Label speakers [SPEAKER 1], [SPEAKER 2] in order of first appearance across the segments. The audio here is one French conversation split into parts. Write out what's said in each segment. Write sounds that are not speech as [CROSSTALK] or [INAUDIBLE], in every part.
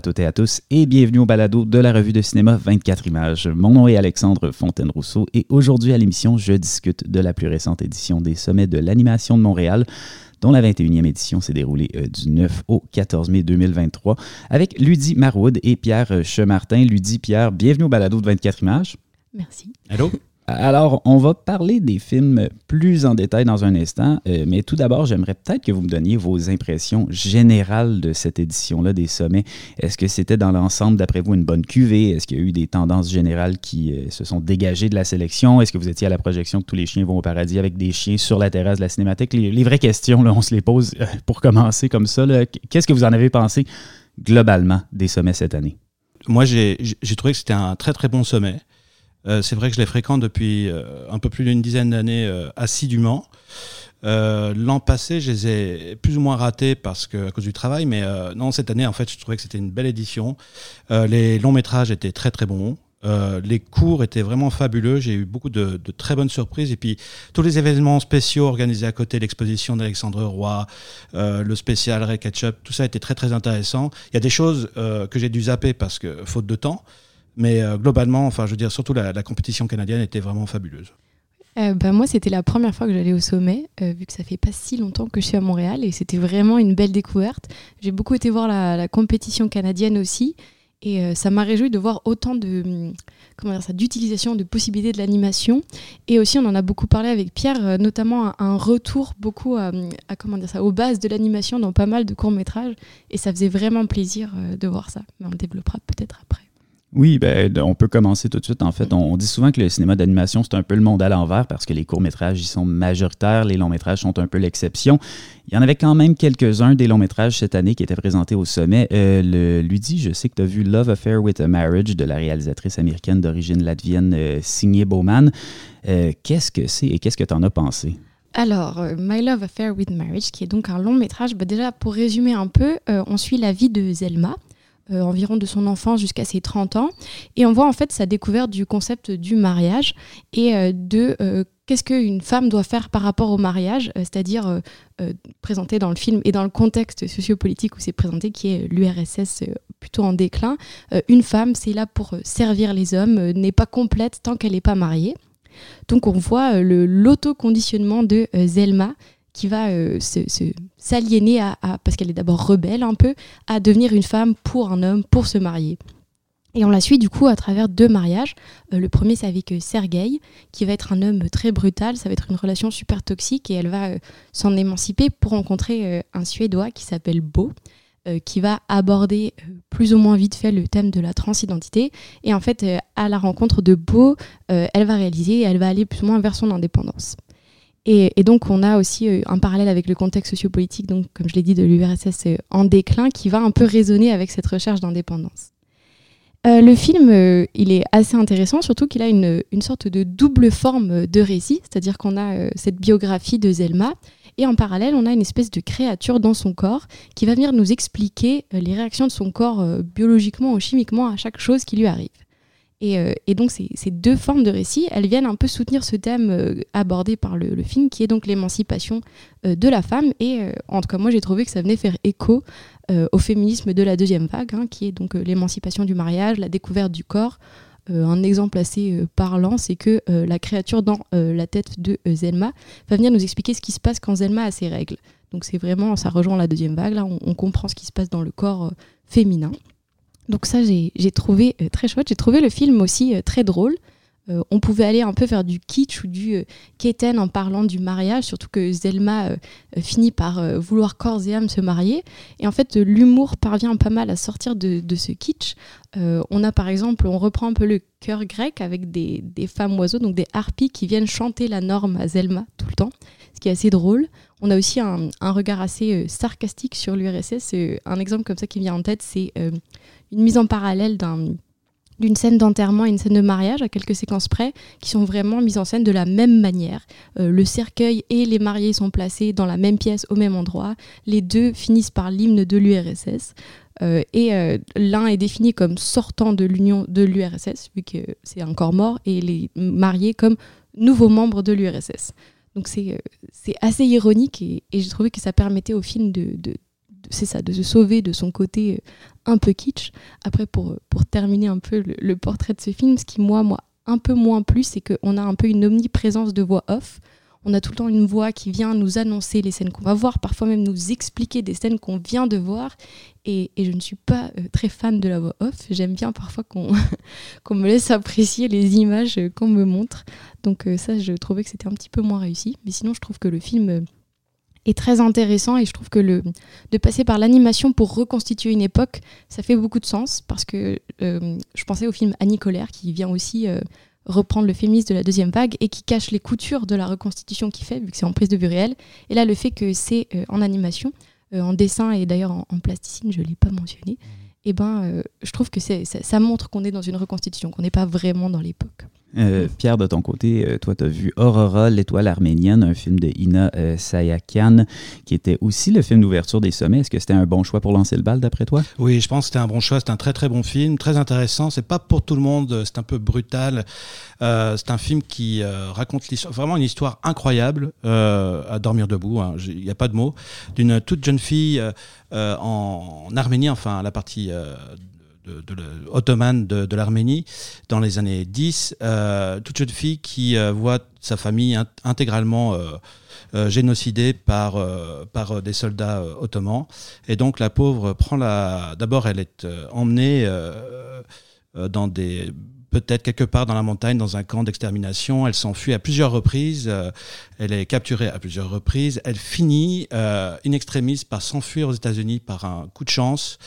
[SPEAKER 1] à toutes et à tous et bienvenue au balado de la revue de cinéma 24 images. Mon nom est Alexandre Fontaine-Rousseau et aujourd'hui à l'émission, je discute de la plus récente édition des Sommets de l'animation de Montréal dont la 21e édition s'est déroulée euh, du 9 au 14 mai 2023 avec Ludie Marwood et Pierre Chemartin. Ludie, Pierre, bienvenue au balado de 24 images.
[SPEAKER 2] Merci.
[SPEAKER 1] Allô? Alors, on va parler des films plus en détail dans un instant, euh, mais tout d'abord, j'aimerais peut-être que vous me donniez vos impressions générales de cette édition-là des sommets. Est-ce que c'était dans l'ensemble, d'après vous, une bonne cuvée? Est-ce qu'il y a eu des tendances générales qui euh, se sont dégagées de la sélection? Est-ce que vous étiez à la projection que tous les chiens vont au paradis avec des chiens sur la terrasse de la cinémathèque? Les, vraies questions, on se les pose euh, pour commencer comme ça. Qu'est-ce que vous en avez pensé globalement des sommets cette année?
[SPEAKER 3] Moi, j'ai trouvé que c'était un très, très bon sommet. Euh, c'est vrai que je les fréquente depuis euh, un peu plus d'une dizaine d'années euh, assidûment. L'an passé, je les ai plus ou moins ratés parce que à cause du travail, mais non, cette année, en fait, je trouvais que c'était une belle édition. les longs métrages étaient très très bons. les cours étaient vraiment fabuleux. J'ai eu beaucoup de, très bonnes surprises. Et puis, tous les événements spéciaux organisés à côté, l'exposition d'Alexandre Roy, le spécial Ray Ketchup, tout ça était très, très intéressant. Il y a des choses que j'ai dû zapper parce que faute de temps. Mais euh, globalement, enfin, je veux dire, surtout la, compétition canadienne était vraiment fabuleuse.
[SPEAKER 2] Euh, bah, moi, c'était la première fois que j'allais au sommet, euh, vu que ça fait pas si longtemps que je suis à Montréal, et c'était vraiment une belle découverte. J'ai beaucoup été voir la, compétition canadienne aussi, et ça m'a réjoui de voir autant de hum, comment dire ça, d'utilisation de possibilités de l'animation. Et aussi, on en a beaucoup parlé avec Pierre, notamment un, retour beaucoup à, comment dire ça, aux bases de l'animation dans pas mal de courts métrages, et ça faisait vraiment plaisir de voir ça. Mais on le développera peut-être après.
[SPEAKER 1] Oui, ben, on peut commencer tout de suite. En fait, on, dit souvent que le cinéma d'animation, c'est un peu le monde à l'envers parce que les courts-métrages, ils sont majoritaires, les longs-métrages sont un peu l'exception. Il y en avait quand même quelques-uns des longs-métrages cette année qui étaient présentés au sommet. Euh, le, Ludie, je sais que tu as vu Love Affair with a Marriage de la réalisatrice américaine d'origine latvienne euh, signée Bowman. Euh, qu'est-ce que c'est et qu'est-ce que tu en as pensé?
[SPEAKER 2] Alors, euh, My Love Affair with Marriage, qui est donc un long métrage, bah, déjà pour résumer un peu, on suit la vie de Zelma, euh, environ de son enfance jusqu'à ses 30 ans. Et on voit en fait sa découverte du concept du mariage et euh, de euh, qu'est-ce qu'une femme doit faire par rapport au mariage, c'est-à-dire présenté dans le film et dans le contexte sociopolitique où c'est présenté, qui est l'URSS plutôt en déclin. une femme, c'est là pour servir les hommes, n'est pas complète tant qu'elle n'est pas mariée. Donc on voit l'autoconditionnement de Zelma qui va euh, s'aliéner à, parce qu'elle est d'abord rebelle un peu, à devenir une femme pour un homme, pour se marier. Et on la suit du coup à travers deux mariages. Euh, le premier, c'est avec euh, Sergei, qui va être un homme très brutal. Ça va être une relation super toxique et elle va s'en émanciper pour rencontrer un Suédois qui s'appelle Beau, qui va aborder plus ou moins vite fait le thème de la transidentité. Et en fait, à la rencontre de Beau, elle va réaliser, elle va aller plus ou moins vers son indépendance. Et, donc, on a aussi euh, un parallèle avec le contexte sociopolitique, donc, comme je l'ai dit, de l'URSS euh, en déclin, qui va un peu résonner avec cette recherche d'indépendance. Euh, le film, il est assez intéressant, surtout qu'il a une, sorte de double forme de récit, c'est-à-dire qu'on a cette biographie de Zelma, et en parallèle, on a une espèce de créature dans son corps qui va venir nous expliquer les réactions de son corps biologiquement ou chimiquement à chaque chose qui lui arrive. Euh, et, donc ces, deux formes de récit, elles viennent un peu soutenir ce thème euh, abordé par le, film, qui est donc l'émancipation euh, de la femme. Et en tout cas, moi, j'ai trouvé que ça venait faire écho au féminisme de la deuxième vague, hein, qui est donc l'émancipation du mariage, la découverte du corps. un exemple assez parlant, c'est que la créature dans la tête de Zelma va venir nous expliquer ce qui se passe quand Zelma a ses règles. Donc c'est vraiment, ça rejoint la deuxième vague, là on comprend ce qui se passe dans le corps féminin. Donc ça, j'ai trouvé euh, très chouette. J'ai trouvé le film aussi euh, très drôle. Euh, on pouvait aller un peu vers du kitsch ou du Keten en parlant du mariage, surtout que Zelma finit par vouloir corps et âme se marier. Et en fait, l'humour parvient pas mal à sortir de, ce kitsch. on a par exemple, on reprend un peu le chœur grec avec des, femmes oiseaux, donc des harpies qui viennent chanter la norme à Zelma tout le temps, ce qui est assez drôle. On a aussi un regard assez sarcastique sur l'URSS. un exemple comme ça qui vient en tête, c'est une mise en parallèle d'une scène d'enterrement et une scène de mariage à quelques séquences près qui sont vraiment mises en scène de la même manière. Euh, le cercueil et les mariés sont placés dans la même pièce au même endroit. Les deux finissent par l'hymne de l'URSS. Euh, et euh, l'un est défini comme sortant de l'union de l'URSS, vu que c'est encore mort, et les mariés comme nouveaux membres de l'URSS. Donc c'est assez ironique et, j'ai trouvé que ça permettait au film de, c'est ça, de se sauver de son côté un peu kitsch. Après, pour, pour terminer un peu le, portrait de ce film, ce qui, moi, moi, un peu moins plus, c'est qu'on a un peu une omniprésence de voix off. On a tout le temps une voix qui vient nous annoncer les scènes qu'on va voir, parfois même nous expliquer des scènes qu'on vient de voir. Et, je ne suis pas euh, très fan de la voix off. J'aime bien parfois qu'on [LAUGHS] me laisse apprécier les images qu'on me montre. Donc euh, ça, je trouvais que c'était un petit peu moins réussi. Mais sinon, je trouve que le film euh, est très intéressant et je trouve que le, de passer par l'animation pour reconstituer une époque, ça fait beaucoup de sens parce que euh, je pensais au film Annie Colère qui vient aussi euh, reprendre le féminisme de la deuxième vague et qui cache les coutures de la reconstitution qu'il fait vu que c'est en prise de vue réelle. Et là, le fait que c'est euh, en animation, en dessin et d'ailleurs en, plasticine, je ne l'ai pas mentionné, mmh. et eh ben, je trouve que ça, ça montre qu'on est dans une reconstitution, qu'on n'est pas vraiment dans l'époque.
[SPEAKER 1] Euh, Pierre, de ton côté, euh, toi, tu as vu Aurora, l'étoile arménienne, un film de Ina euh, Sayakian, qui était aussi le film d'ouverture des sommets. Est-ce que c'était un bon choix pour lancer le bal, d'après toi?
[SPEAKER 3] Oui, je pense que c'était un bon choix. C'est un très, très bon film, très intéressant. C'est pas pour tout le monde, c'est un peu brutal. c'est un film qui raconte vraiment une histoire incroyable, à dormir debout, hein. il n'y a pas de mots, d'une toute jeune fille en, en, Arménie, enfin, la partie de, ottomane de, l'Arménie dans les années 10, euh, toute jeune fille qui euh, voit sa famille intégralement euh, génocidée par, par des soldats ottomans. Et donc la pauvre prend la... D'abord, elle est emmenée dans des peut-être quelque part dans la montagne, dans un camp d'extermination. Elle s'enfuit à plusieurs reprises. elle est capturée à plusieurs reprises. Elle finit in extremis par s'enfuir aux États-Unis par un coup de chance.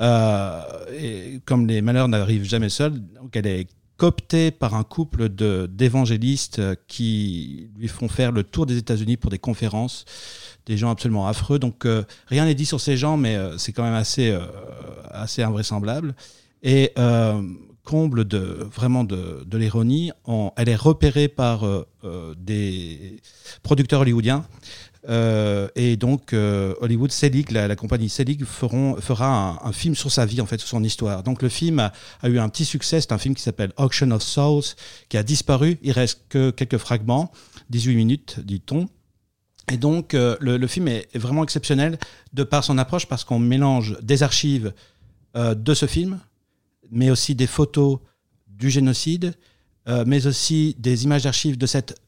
[SPEAKER 3] Euh, et comme les malheurs n'arrivent jamais seuls, donc elle est cooptée par un couple d'évangélistes qui lui font faire le tour des États-Unis pour des conférences, des gens absolument affreux. Donc euh, rien n'est dit sur ces gens, mais euh, c'est quand même assez, assez invraisemblable. Et comble de vraiment de, l'ironie, elle est repérée par des producteurs hollywoodiens euh, et donc, euh, Hollywood, Selig, la, compagnie Selig, fera un, film sur sa vie, en fait, sur son histoire. Donc, le film a, eu un petit succès. C'est un film qui s'appelle Auction of Souls, qui a disparu. Il reste que quelques fragments, 18 minutes, dit-on. Et donc, euh, le, film est, vraiment exceptionnel de par son approche, parce qu'on mélange des archives de ce film, mais aussi des photos du génocide, mais aussi des images d'archives de cette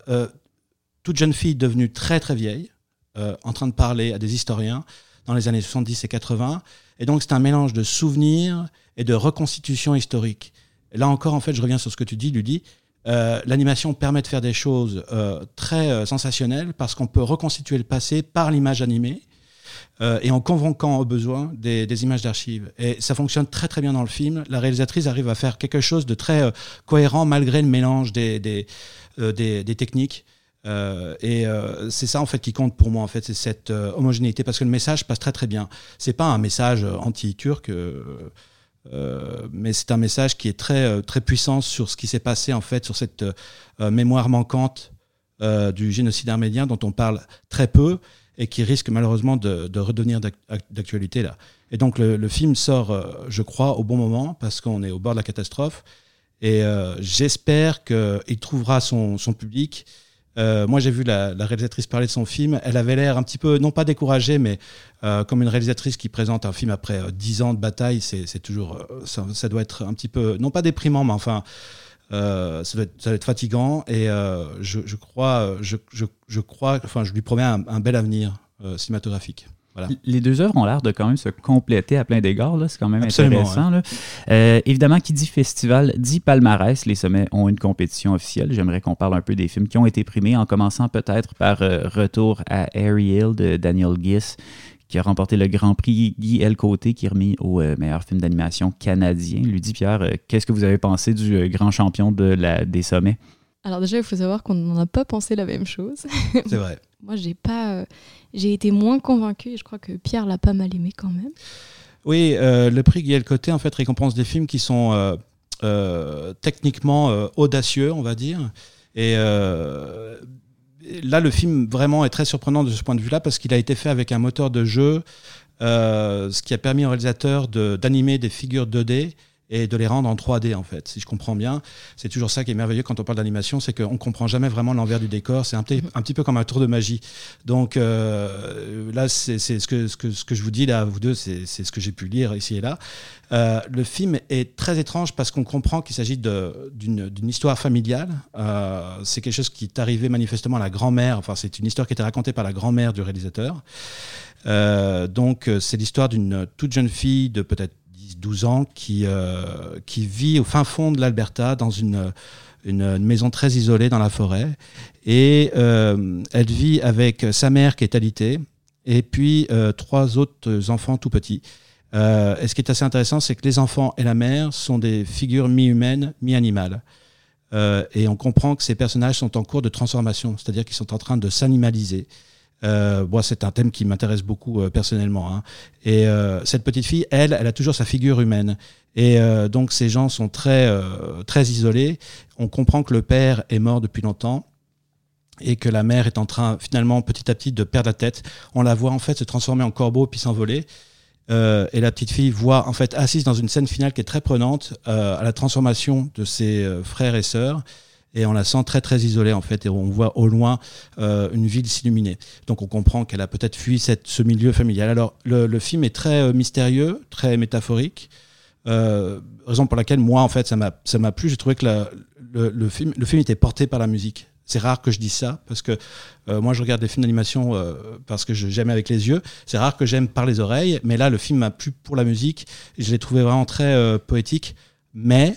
[SPEAKER 3] toute jeune fille devenue très très vieille, euh, en train de parler à des historiens dans les années 70 et 80. Et donc c'est un mélange de souvenirs et de reconstitution historique. Là encore, en fait, je reviens sur ce que tu dis, Ludie. Euh, l'animation permet de faire des choses euh, très sensationnelles parce qu'on peut reconstituer le passé par l'image animée et en convoquant au besoin des, images d'archives. Et ça fonctionne très très bien dans le film. La réalisatrice arrive à faire quelque chose de très cohérent malgré le mélange des, des techniques. Euh, et euh, c'est ça en fait qui compte pour moi en fait, c'est cette euh, homogénéité parce que le message passe très très bien. C'est pas un message anti-turc, mais c'est un message qui est très très puissant sur ce qui s'est passé en fait sur cette mémoire manquante du génocide arménien dont on parle très peu et qui risque malheureusement de, de redevenir d'actualité là. Et donc le, film sort, je crois, au bon moment parce qu'on est au bord de la catastrophe. Et j'espère qu'il trouvera son, public euh, moi, j'ai vu la, réalisatrice parler de son film. Elle avait l'air un petit peu, non pas découragée, mais euh, comme une réalisatrice qui présente un film après euh, dix ans de bataille. C'est toujours, ça, doit être un petit peu, non pas déprimant, mais enfin, ça doit, être, fatigant. Et je, crois, je, crois, enfin, je lui promets un bel avenir cinématographique.
[SPEAKER 1] Les deux œuvres ont l'air de quand même se compléter à plein d'égards. C'est quand même intéressant. Euh, évidemment, qui dit festival dit palmarès. Les sommets ont une compétition officielle. J'aimerais qu'on parle un peu des films qui ont été primés, en commençant peut-être par euh, Retour à Ariel de Daniel Giss, qui a remporté le Grand Prix Guy El Côté, qui est remis au euh, meilleur film d'animation canadien. Lui Pierre, qu'est-ce que vous avez pensé du grand champion de la, des sommets?
[SPEAKER 2] Alors déjà, il faut savoir qu'on n'en a pas pensé la même chose. [LAUGHS]
[SPEAKER 3] C'est vrai. [LAUGHS]
[SPEAKER 2] Moi, j'ai pas, j'ai été moins convaincue et je crois que Pierre l'a pas mal aimé quand même.
[SPEAKER 3] Oui, euh, le prix Guy Côté en fait récompense des films qui sont euh, euh, techniquement audacieux, on va dire. Et là, le film vraiment est très surprenant de ce point de vue-là parce qu'il a été fait avec un moteur de jeu, ce qui a permis au réalisateur d'animer des figures 2D et de les rendre en 3D en fait. Si je comprends bien, c'est toujours ça qui est merveilleux quand on parle d'animation, c'est qu'on comprend jamais vraiment l'envers du décor. C'est un, petit, un petit peu comme un tour de magie. Donc euh, là, c'est ce que, ce, que, ce que je vous dis là, vous deux, c'est ce que j'ai pu lire ici et là. Euh, le film est très étrange parce qu'on comprend qu'il s'agit d'une histoire familiale. Euh, c'est quelque chose qui est arrivé manifestement à la grand-mère. Enfin, c'est une histoire qui était racontée par la grand-mère du réalisateur. donc, c'est l'histoire d'une toute jeune fille de peut-être 12 ans qui, euh, qui vit au fin fond de l'Alberta dans une, une, maison très isolée dans la forêt. Et euh, elle vit avec sa mère qui est alitée et puis euh, trois autres enfants tout petits. et ce qui est assez intéressant, c'est que les enfants et la mère sont des figures mi-humaines, mi-animales. et on comprend que ces personnages sont en cours de transformation, c'est-à-dire qu'ils sont en train de s'animaliser. Euh, c'est un thème qui m'intéresse beaucoup euh, personnellement. Hein. Et euh, cette petite fille, elle, elle a toujours sa figure humaine. Et euh, donc ces gens sont très, très isolés. On comprend que le père est mort depuis longtemps et que la mère est en train finalement petit à petit de perdre la tête. On la voit en fait se transformer en corbeau puis s'envoler. et la petite fille voit en fait assise dans une scène finale qui est très prenante à la transformation de ses frères et sœurs et on la sent très très isolée en fait et on voit au loin euh, une ville s'illuminer. Donc on comprend qu'elle a peut-être fui ce milieu familial. Alors le, film est très euh, mystérieux, très métaphorique. Euh, raison pour laquelle moi en fait ça m'a ça m'a plu. J'ai trouvé que le, film le film était porté par la musique. C'est rare que je dise ça parce que moi je regarde des films d'animation parce que j'aime avec les yeux. C'est rare que j'aime par les oreilles, mais là le film m'a plu pour la musique. Je l'ai trouvé vraiment très poétique, mais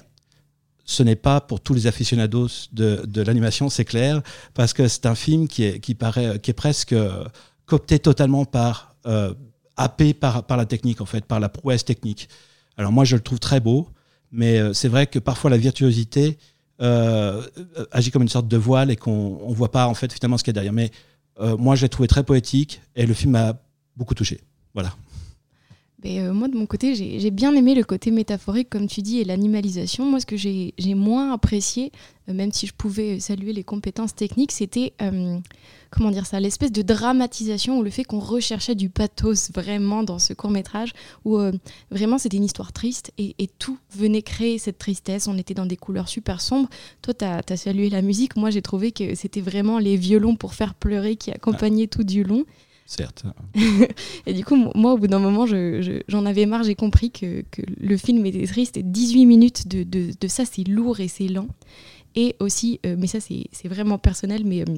[SPEAKER 3] ce n'est pas pour tous les aficionados de, l'animation, c'est clair, parce que c'est un film qui est, qui paraît, qui est presque euh, coopté totalement par, euh, happé par, la technique, en fait, par la prouesse technique. Alors moi, je le trouve très beau, mais euh, c'est vrai que parfois la virtuosité agit comme une sorte de voile et qu'on ne voit pas, en fait, finalement, ce qu'il y a derrière. Mais moi, je l'ai trouvé très poétique et le film m'a beaucoup touché. Voilà.
[SPEAKER 2] Euh, moi, de mon côté, j'ai bien aimé le côté métaphorique, comme tu dis, et l'animalisation. Moi, ce que j'ai moins apprécié, euh, même si je pouvais saluer les compétences techniques, c'était, euh, comment dire ça, l'espèce de dramatisation ou le fait qu'on recherchait du pathos vraiment dans ce court-métrage, où vraiment c'était une histoire triste et, tout venait créer cette tristesse. On était dans des couleurs super sombres. Toi, tu as, salué la musique. Moi, j'ai trouvé que c'était vraiment les violons pour faire pleurer qui accompagnaient tout du long.
[SPEAKER 3] Certes. [LAUGHS]
[SPEAKER 2] et du coup, moi, au bout d'un moment, j'en avais marre, j'ai compris que, le film était triste. Et 18 minutes de, de, ça, c'est lourd et c'est lent. Et aussi, euh, mais ça, c'est vraiment personnel, mais euh,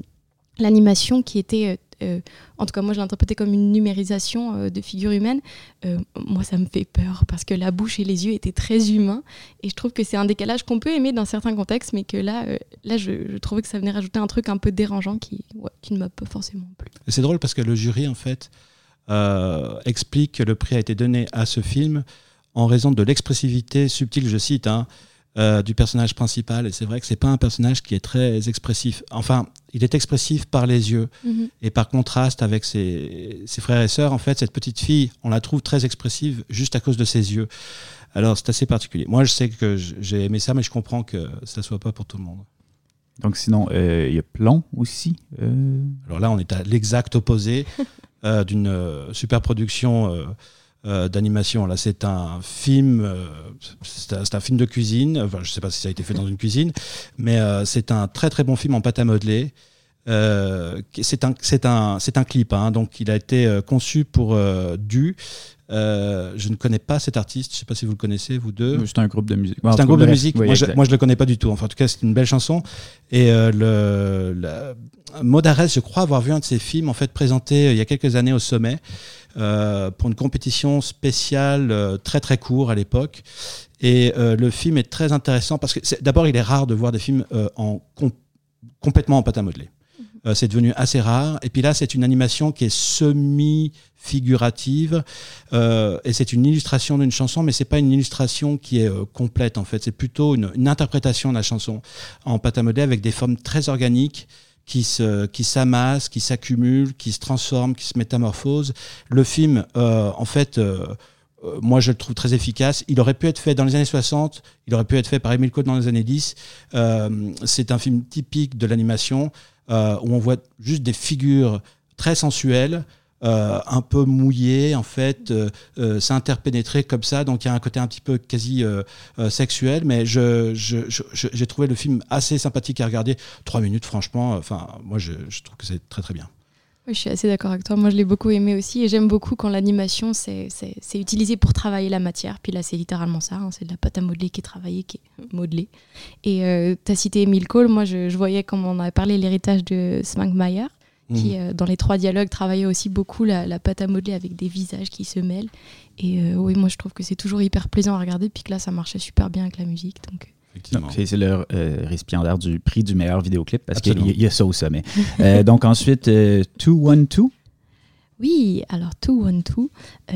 [SPEAKER 2] l'animation qui était, euh, euh, en tout cas moi je l'interprétais comme une numérisation euh, de figures humaines, moi ça me fait peur parce que la bouche et les yeux étaient très humains et je trouve que c'est un décalage qu'on peut aimer dans certains contextes mais que là, là je, trouvais que ça venait rajouter un truc un peu dérangeant qui, qui ne m'a pas forcément plu.
[SPEAKER 3] C'est drôle parce que le jury en fait explique que le prix a été donné à ce film en raison de l'expressivité subtile, je cite, hein, euh, du personnage principal. Et c'est vrai que c'est pas un personnage qui est très expressif. Enfin, il est expressif par les yeux mhm. et par contraste avec ses, ses, frères et sœurs. En fait, cette petite fille, on la trouve très expressive juste à cause de ses yeux. Alors, c'est assez particulier. Moi, je sais que j'ai aimé ça, mais je comprends que ça soit pas pour tout le monde.
[SPEAKER 1] Donc, sinon, euh, il y a Plan aussi.
[SPEAKER 3] Euh. Alors là, on est à l'exact opposé [LAUGHS] d'une super production euh, d'animation. Là, c'est un film, euh, c'est un, film de cuisine. Enfin, je ne sais pas si ça a été fait dans une cuisine, mais euh, c'est un très très bon film en pâte à modeler. c'est un, c'est un, c'est un clip, hein, donc il a été conçu pour Du. je ne connais pas cet artiste, je ne sais pas si vous le connaissez, vous deux.
[SPEAKER 1] C'est un groupe de musique.
[SPEAKER 3] c'est un groupe de, musique. moi, je, je le connais pas du tout. Enfin, en tout cas, c'est une belle chanson. Et le, Maud je crois avoir vu un de ses films en fait présenté il y a quelques années au sommet. Euh, pour une compétition spéciale euh, très très court à l'époque. Et euh, le film est très intéressant parce que d'abord il est rare de voir des films en complètement en pâte à modeler. Mhm. c'est devenu assez rare. Et puis là, c'est une animation qui est semi-figurative et c'est une illustration d'une chanson, mais c'est pas une illustration qui est complète en fait. C'est plutôt une, une, interprétation de la chanson en pâte à modeler avec des formes très organiques qui se qui s'amassent, qui s'accumulent, qui se transforment, qui se métamorphosent. Le film, euh, en fait, euh, euh, moi je le trouve très efficace. Il aurait pu être fait dans les années 60, il aurait pu être fait par Emile Code dans les années 10. c'est un film typique de l'animation où on voit juste des figures très sensuelles. Un peu mouillé, en fait, s'interpénétrer comme ça. Donc il y a un côté un petit peu quasi sexuel, mais j'ai trouvé le film assez sympathique à regarder. Trois minutes, franchement, enfin, moi je, trouve que c'est très très bien.
[SPEAKER 2] Oui, je suis assez d'accord avec toi. Moi, je l'ai beaucoup aimé aussi. Et j'aime beaucoup quand l'animation, c'est utilisé pour travailler la matière. Puis là, c'est littéralement ça. Hein. c'est de la pâte à modeler qui est travaillée, qui est modelée. Et euh, tu as cité Emile Cole. Moi, je, voyais, comme on avait parlé, l'héritage de Smankmeyer, qui, euh, dans les trois dialogues, travaillait aussi beaucoup la, pâte à modeler avec des visages qui se mêlent. Et euh, oui, moi, je trouve que c'est toujours hyper plaisant à regarder. Puis que là, ça marchait super bien avec la musique. Donc.
[SPEAKER 1] C'est le euh, récipiendaire du prix du meilleur vidéoclip parce qu'il y, a ça au sommet. Euh, [LAUGHS] donc ensuite, 212. Euh,
[SPEAKER 2] oui, alors 212,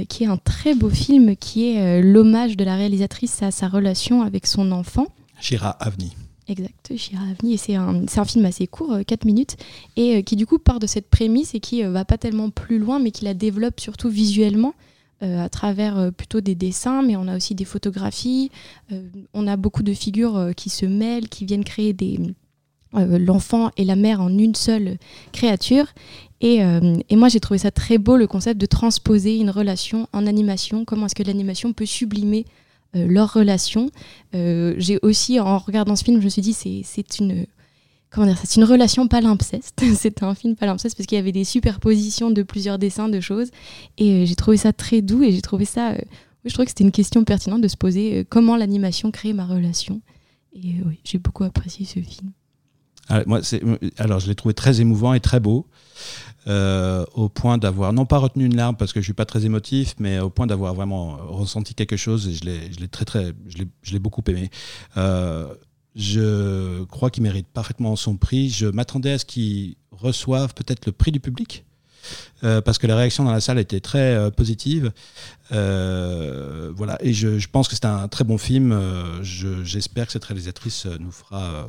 [SPEAKER 2] qui est un très beau film qui est l'hommage de la réalisatrice à sa relation avec son enfant.
[SPEAKER 3] Shira Avni.
[SPEAKER 2] Exact, Shira Avni. Et c'est un, film assez court, 4 minutes, et qui du coup part de cette prémisse et qui va pas tellement plus loin, mais qui la développe surtout visuellement. Euh, à travers euh, plutôt des dessins, mais on a aussi des photographies. Euh, on a beaucoup de figures qui se mêlent, qui viennent créer l'enfant et la mère en une seule créature. Et, et moi, j'ai trouvé ça très beau, le concept de transposer une relation en animation. Comment est-ce que l'animation peut sublimer leur relation J'ai aussi, en regardant ce film, je me suis dit, c'est une comment dire, c'est une relation palimpseste. [LAUGHS] C'était un film palimpseste parce qu'il y avait des superpositions de plusieurs dessins de choses. Et euh, j'ai trouvé ça très doux et j'ai trouvé ça. Euh, je trouvais que c'était une question pertinente de se poser euh, comment l'animation crée ma relation. Et oui, j'ai beaucoup apprécié ce film.
[SPEAKER 3] Ah, moi, alors, je l'ai trouvé très émouvant et très beau. au point d'avoir, non pas retenu une larme parce que je suis pas très émotif, mais au point d'avoir vraiment ressenti quelque chose et je l'ai très, très, je l'ai beaucoup aimé. Je crois qu'il mérite parfaitement son prix. Je m'attendais à ce qu'il reçoive peut-être le prix du public. Euh, parce que la réaction dans la salle était très euh, positive. Euh, voilà, et je, pense que c'est un très bon film. J'espère que cette réalisatrice nous fera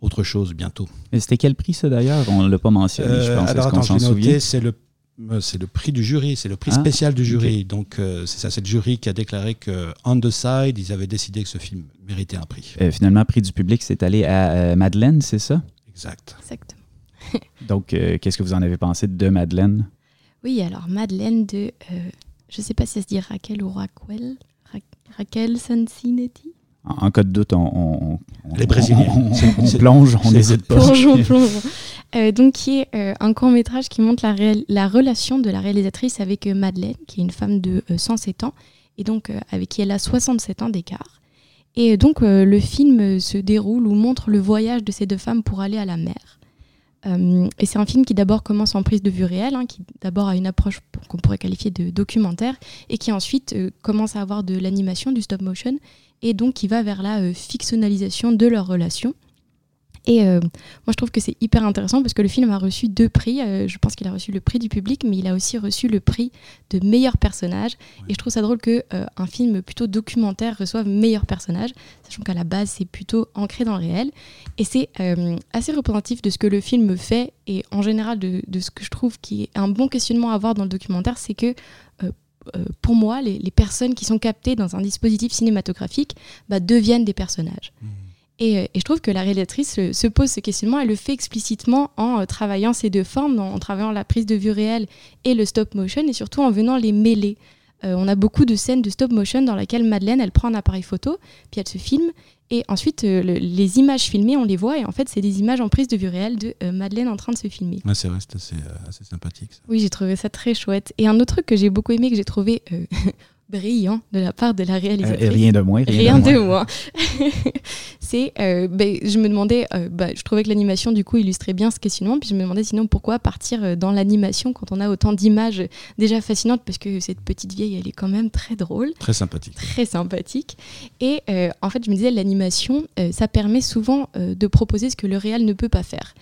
[SPEAKER 3] autre chose bientôt.
[SPEAKER 1] Et c'était quel prix ça d'ailleurs? On ne l'a pas mentionné, je pense.
[SPEAKER 3] Alors attends, c'est le euh, c'est le prix du jury, c'est le prix ah, spécial du jury. Donc euh, c'est ça, c'est le jury qui a déclaré que On the Side, ils avaient décidé que ce film méritait un prix.
[SPEAKER 1] Euh, finalement, prix du public, c'est allé à Madeleine, c'est ça?
[SPEAKER 3] Exact.
[SPEAKER 2] Exactement. [LAUGHS]
[SPEAKER 1] Donc, qu'est-ce que vous en avez pensé de Madeleine?
[SPEAKER 2] Oui, alors Madeleine de, je ne sais pas si ça se dit Raquel ou Raquel, Raquel Sancinetti
[SPEAKER 1] en cas de doute, on,
[SPEAKER 3] les Brésiliens,
[SPEAKER 1] on, plonge, on n'hésite pas.
[SPEAKER 2] Plongeons, plongeons. Euh, donc, qui est euh, un court métrage qui montre la, la, relation de la réalisatrice avec euh, Madeleine, qui est une femme de 107 ans, et donc avec qui elle a 67 ans d'écart. Et donc, le film se déroule ou montre le voyage de ces deux femmes pour aller à la mer. et c'est un film qui d'abord commence en prise de vue réelle, hein, qui d'abord a une approche qu'on pourrait qualifier de documentaire, et qui ensuite commence à avoir de l'animation, du stop motion, et donc qui va vers la fictionnalisation de leur relation. Et euh, moi, je trouve que c'est hyper intéressant parce que le film a reçu deux prix. Euh, je pense qu'il a reçu le prix du public, mais il a aussi reçu le prix de meilleur personnage. Et je trouve ça drôle que euh, un film plutôt documentaire reçoive meilleur personnage, sachant qu'à la base, c'est plutôt ancré dans le réel. Et c'est assez représentatif de ce que le film fait et en général de, de, ce que je trouve qui est un bon questionnement à avoir dans le documentaire, c'est que pour moi, les, les, personnes qui sont captées dans un dispositif cinématographique bah, deviennent des personnages. Mmh. Euh, et, je trouve que la réalisatrice se, pose ce questionnement, elle le fait explicitement en euh, travaillant ces deux formes, en, travaillant la prise de vue réelle et le stop motion, et surtout en venant les mêler. Euh, on a beaucoup de scènes de stop motion dans lesquelles Madeleine, elle prend un appareil photo, puis elle se filme, et ensuite les images filmées, on les voit, et en fait, c'est des images en prise de vue réelle de Madeleine en train de se filmer.
[SPEAKER 3] c'est vrai, c'est assez, assez, sympathique. Ça.
[SPEAKER 2] Oui, j'ai trouvé ça très chouette. Et un autre truc que j'ai beaucoup aimé, que j'ai trouvé [LAUGHS] brillant de la part de la réalisatrice.
[SPEAKER 1] rien de moins.
[SPEAKER 2] Rien, de moins. [LAUGHS] c'est, euh, ben, je me demandais, euh, bah, je trouvais que l'animation du coup illustrait bien ce questionnement, puis je me demandais sinon pourquoi partir euh, dans l'animation quand on a autant d'images déjà fascinantes, parce que cette petite vieille, elle est quand même très drôle.
[SPEAKER 3] Très sympathique.
[SPEAKER 2] Très sympathique. Et en fait, je me disais, l'animation, ça permet souvent de proposer ce que le réel ne peut pas faire.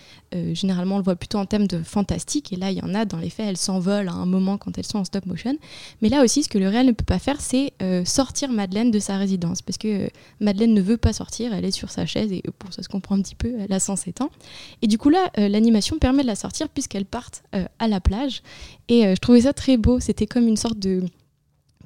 [SPEAKER 2] généralement, on le voit plutôt en termes de fantastique, et là, il y en a, dans les faits, elles s'envolent à un moment quand elles sont en stop motion. Mais là aussi, ce que le réel ne peut pas faire, c'est euh, sortir Madeleine de sa résidence. Parce que euh, Madeleine ne veut pas sortir, elle est sur sa chaise, et pour ça se comprend un petit peu, elle a 107 ans. Et du coup, là, euh, l'animation permet de la sortir puisqu'elle parte à la plage. Et je trouvais ça très beau. C'était comme une sorte de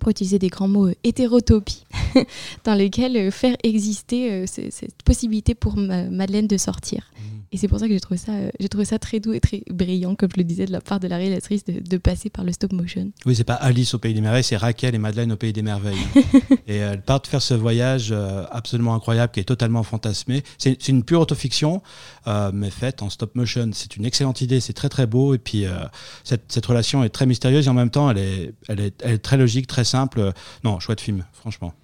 [SPEAKER 2] pour utiliser des grands mots, hétérotopie, [LAUGHS] dans lequel faire exister cette possibilité pour Madeleine de sortir. Mmh. Et c'est pour ça que j'ai trouvé ça, euh, j'ai trouvé ça très doux et très brillant, comme je le disais, de la part de la réalisatrice, de, de passer par le stop motion.
[SPEAKER 3] Oui, c'est pas Alice au pays des merveilles, c'est Raquel et Madeleine au pays des merveilles. [LAUGHS] et elles partent faire ce voyage euh, absolument incroyable qui est totalement fantasmé. C'est c'est une pure autofiction, euh, mais faite en stop motion. C'est une excellente idée, c'est très très beau. Et puis euh, cette, cette relation est très mystérieuse et en même temps, elle est, elle est, elle est très logique, très simple. Non, chouette film, franchement.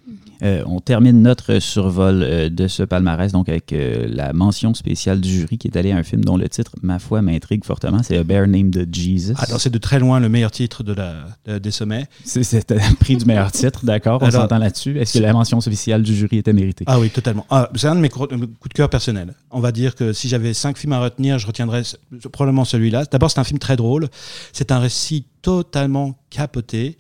[SPEAKER 1] Euh, on termine notre survol euh, de ce palmarès donc avec euh, la mention spéciale du jury qui est allé à un film dont le titre, ma foi, m'intrigue fortement. C'est A Bear Named Jesus.
[SPEAKER 3] Alors c'est de très loin le meilleur titre de la, de- des sommets.
[SPEAKER 1] C'est un prix du meilleur titre, d'accord, on s'entend là-dessus. Est-ce que la mention spéciale du jury était méritée?
[SPEAKER 3] Ah oui, totalement. Ah, c'est un de mes cou- coups de cœur personnels. On va dire que si j'avais cinq films à retenir, je retiendrais probablement celui-là. D'abord, c'est un film très drôle. C'est un récit totalement capoté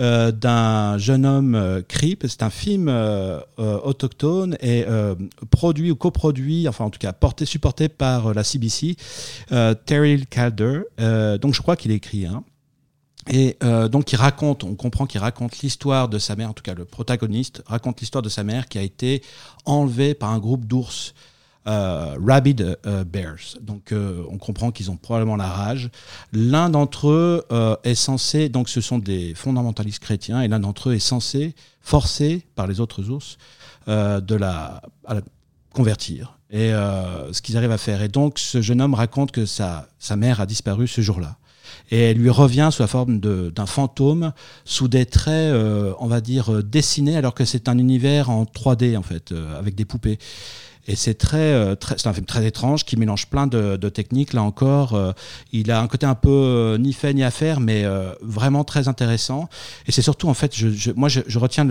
[SPEAKER 3] euh, d'un jeune homme euh, creep. C'est un film euh, euh, autochtone et euh, produit ou coproduit, enfin en tout cas porté, supporté par la CBC, Terry Calder. Donc je crois qu'il écrit. Hein. Et donc il raconte, on comprend qu'il raconte l'histoire de sa mère, en tout cas le protagoniste raconte l'histoire de sa mère qui a été enlevée par un groupe d'ours, euh, rabid euh, bears. Donc euh, on comprend qu'ils ont probablement la rage. L'un d'entre eux est censé, donc ce sont des fondamentalistes chrétiens, et l'un d'entre eux est censé forcer par les autres ours de la, à la convertir. Et ce qu'ils arrivent à faire. Et donc ce jeune homme raconte que sa, sa mère a disparu ce jour-là et elle lui revient sous la forme d'un fantôme, sous des traits, on va dire, dessinés, alors que c'est un univers en 3D, en fait, avec des poupées. Et c'est euh, très, c'est un film très étrange qui mélange plein de, techniques. Là encore, euh, il a un côté un peu euh, ni fait ni à faire, mais vraiment très intéressant. Et c'est surtout, en fait, moi, je, retiens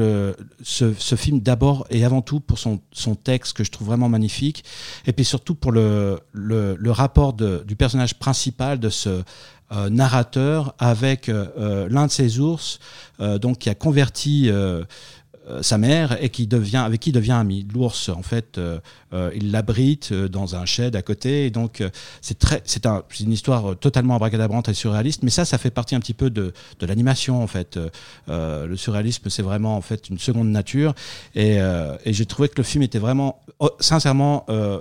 [SPEAKER 3] ce, film d'abord et avant tout pour son, texte que je trouve vraiment magnifique, et puis surtout pour le, rapport du personnage principal de ce narrateur avec l'un de ses ours, donc qui a converti sa mère et qui devient avec qui devient ami. L'ours, en fait, euh, euh, il l'abrite euh, dans un shed à côté, et donc euh, c'est très, c'est un, c'est une histoire euh, totalement abracadabrante et surréaliste. Mais ça, ça fait partie un petit peu de, de l'animation, en fait. Euh, euh, le surréalisme, c'est vraiment en fait une seconde nature, et, euh, j'ai trouvé que le film était vraiment, oh, sincèrement. Euh,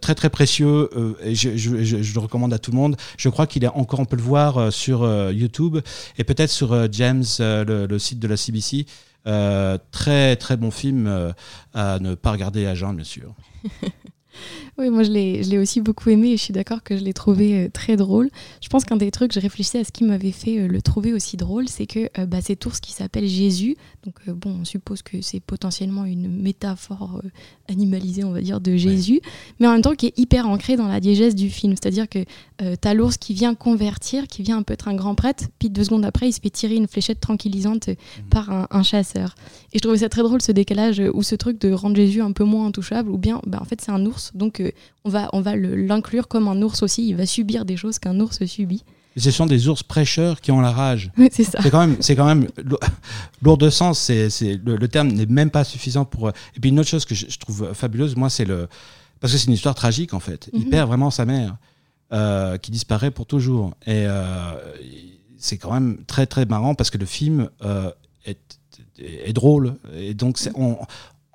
[SPEAKER 3] très très précieux euh, et je, je- je- le recommande à tout le monde. Je crois qu'il est encore, on peut le voir euh, sur euh, YouTube et peut-être sur euh, James, euh, le site de la CBC. Euh, très très bon film euh, à ne pas regarder à jeun, bien sûr. [LAUGHS]
[SPEAKER 2] Oui, moi je l'ai, aussi beaucoup aimé et je suis d'accord que je l'ai trouvé euh, très drôle. Je pense qu'un des trucs, je réfléchissais à ce qui m'avait fait euh, le trouver aussi drôle, c'est que euh, bah, cet ours qui s'appelle Jésus, donc bon, on suppose que c'est potentiellement une métaphore animalisée, on va dire, de Jésus, mais en même temps qui est hyper ancrée dans la diégèse du film. C'est-à-dire que t'as l'ours qui vient convertir, qui vient un peu être un grand prêtre, puis deux secondes après, il se fait tirer une fléchette tranquillisante euh, par un, un chasseur. Et je trouvais ça très drôle ce décalage ou ce truc de rendre Jésus un peu moins intouchable, ou bien bah, en fait c'est un ours, donc euh, on va, on va l'inclure comme un ours aussi, il va subir des choses qu'un ours subit.
[SPEAKER 3] Ce sont des ours prêcheurs qui ont la rage. [LAUGHS]
[SPEAKER 2] C'est ça.
[SPEAKER 3] C'est quand même, c'est quand même lou- [LAUGHS] lourd de sens. C'est, c'est le, le terme n'est même pas suffisant pour. euh, Et puis une autre chose que je, je trouve fabuleuse, moi, c'est le parce que c'est une histoire tragique en fait. Il
[SPEAKER 2] Mhm.
[SPEAKER 3] perd vraiment sa mère, euh, qui disparaît pour toujours. Et euh, c'est quand même très très marrant parce que le film euh, est, est drôle et donc c'est- on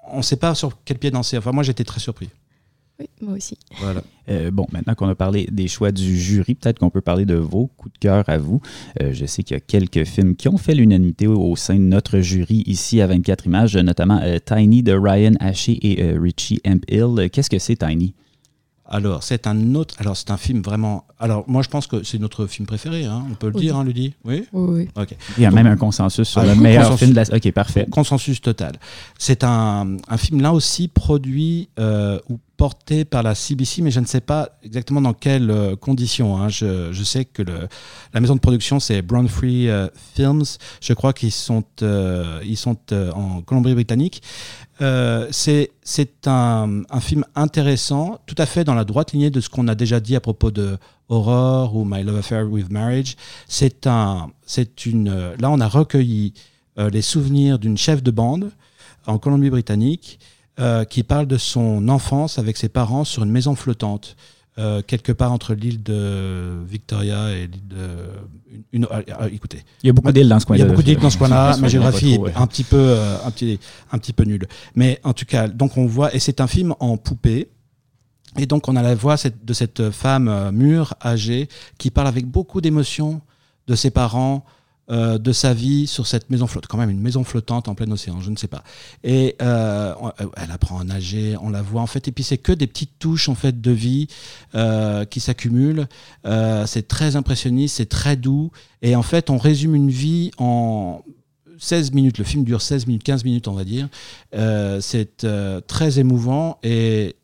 [SPEAKER 3] on sait pas sur quel pied danser. Enfin, moi, j'étais très surpris.
[SPEAKER 2] Oui, moi aussi.
[SPEAKER 3] Voilà.
[SPEAKER 1] Euh, bon, maintenant qu'on a parlé des choix du jury, peut-être qu'on peut parler de vos coups de cœur à vous. Euh, je sais qu'il y a quelques films qui ont fait l'unanimité au, sein de notre jury ici à 24 images, notamment euh, Tiny de Ryan Ashe et euh, Richie Hemphill. Euh, Qu'est-ce que c'est Tiny?
[SPEAKER 3] Alors, c'est un autre. Alors, c'est un film vraiment. Alors, moi, je pense que c'est notre film préféré. hein, On peut le
[SPEAKER 2] Oui.
[SPEAKER 3] dire, hein, Ludie? Oui?
[SPEAKER 2] Oui.
[SPEAKER 1] Il y a même un consensus sur
[SPEAKER 3] Ah,
[SPEAKER 1] le meilleur
[SPEAKER 3] consensus.
[SPEAKER 1] film de la... OK, parfait.
[SPEAKER 3] Consensus total. C'est un, un film là aussi produit euh, ou porté par la CBC, mais je ne sais pas exactement dans quelles euh, conditions. hein. Je, je sais que la maison de production c'est Brown Free euh, Films. Je crois qu'ils sont euh, ils sont en Colombie-Britannique. C'est un, un film intéressant, tout à fait dans la droite lignée de ce qu'on a déjà dit à propos de Horror ou My Love Affair with Marriage. Un une là on a recueilli les souvenirs d'une chef de bande en Colombie-Britannique euh, qui parle de son enfance avec ses parents sur une maison flottante, euh, quelque part entre l'île de Victoria et l'île de. Une, une- ah, écoutez,
[SPEAKER 1] Il y a beaucoup d'îles dans ce
[SPEAKER 3] il
[SPEAKER 1] coin-là.
[SPEAKER 3] y a beaucoup d'îles dans ce coin-là. Ma géographie est un petit peu, euh, un petit, un petit peu nulle. Mais en tout cas, donc on voit, et c'est un film en poupée Et donc on a la voix de cette femme mûre, âgée, qui parle avec beaucoup d'émotion de ses parents, euh, de sa vie sur cette maison flottante, quand même une maison flottante en plein océan, je ne sais pas. Et euh, euh, elle apprend à nager, on la voit en fait, et puis c'est que des petites touches en fait de vie qui s'accumulent. c'est très impressionniste, c'est très doux, et en fait on résume une vie en 16 minutes. Le film dure 16 minutes, 15 minutes on va dire. c'est très émouvant et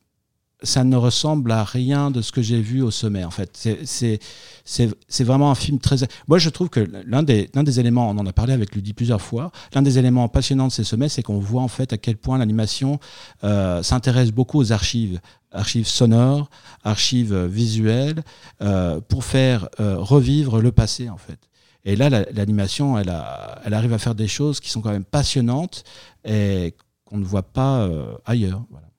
[SPEAKER 3] ça ne ressemble à rien de ce que j'ai vu au sommet, en fait. C'est vraiment un film très... Moi, je trouve que l'un des, des éléments, on en a parlé avec Ludie plusieurs fois, l'un des éléments passionnants de ces sommets, c'est qu'on voit en fait à quel point l'animation euh, s'intéresse beaucoup aux archives, archives sonores, archives visuelles, euh, pour faire euh, revivre le passé, en fait. Et là, l'animation, elle, elle arrive à faire des choses qui sont quand même passionnantes et qu'on ne voit pas ailleurs. Voilà.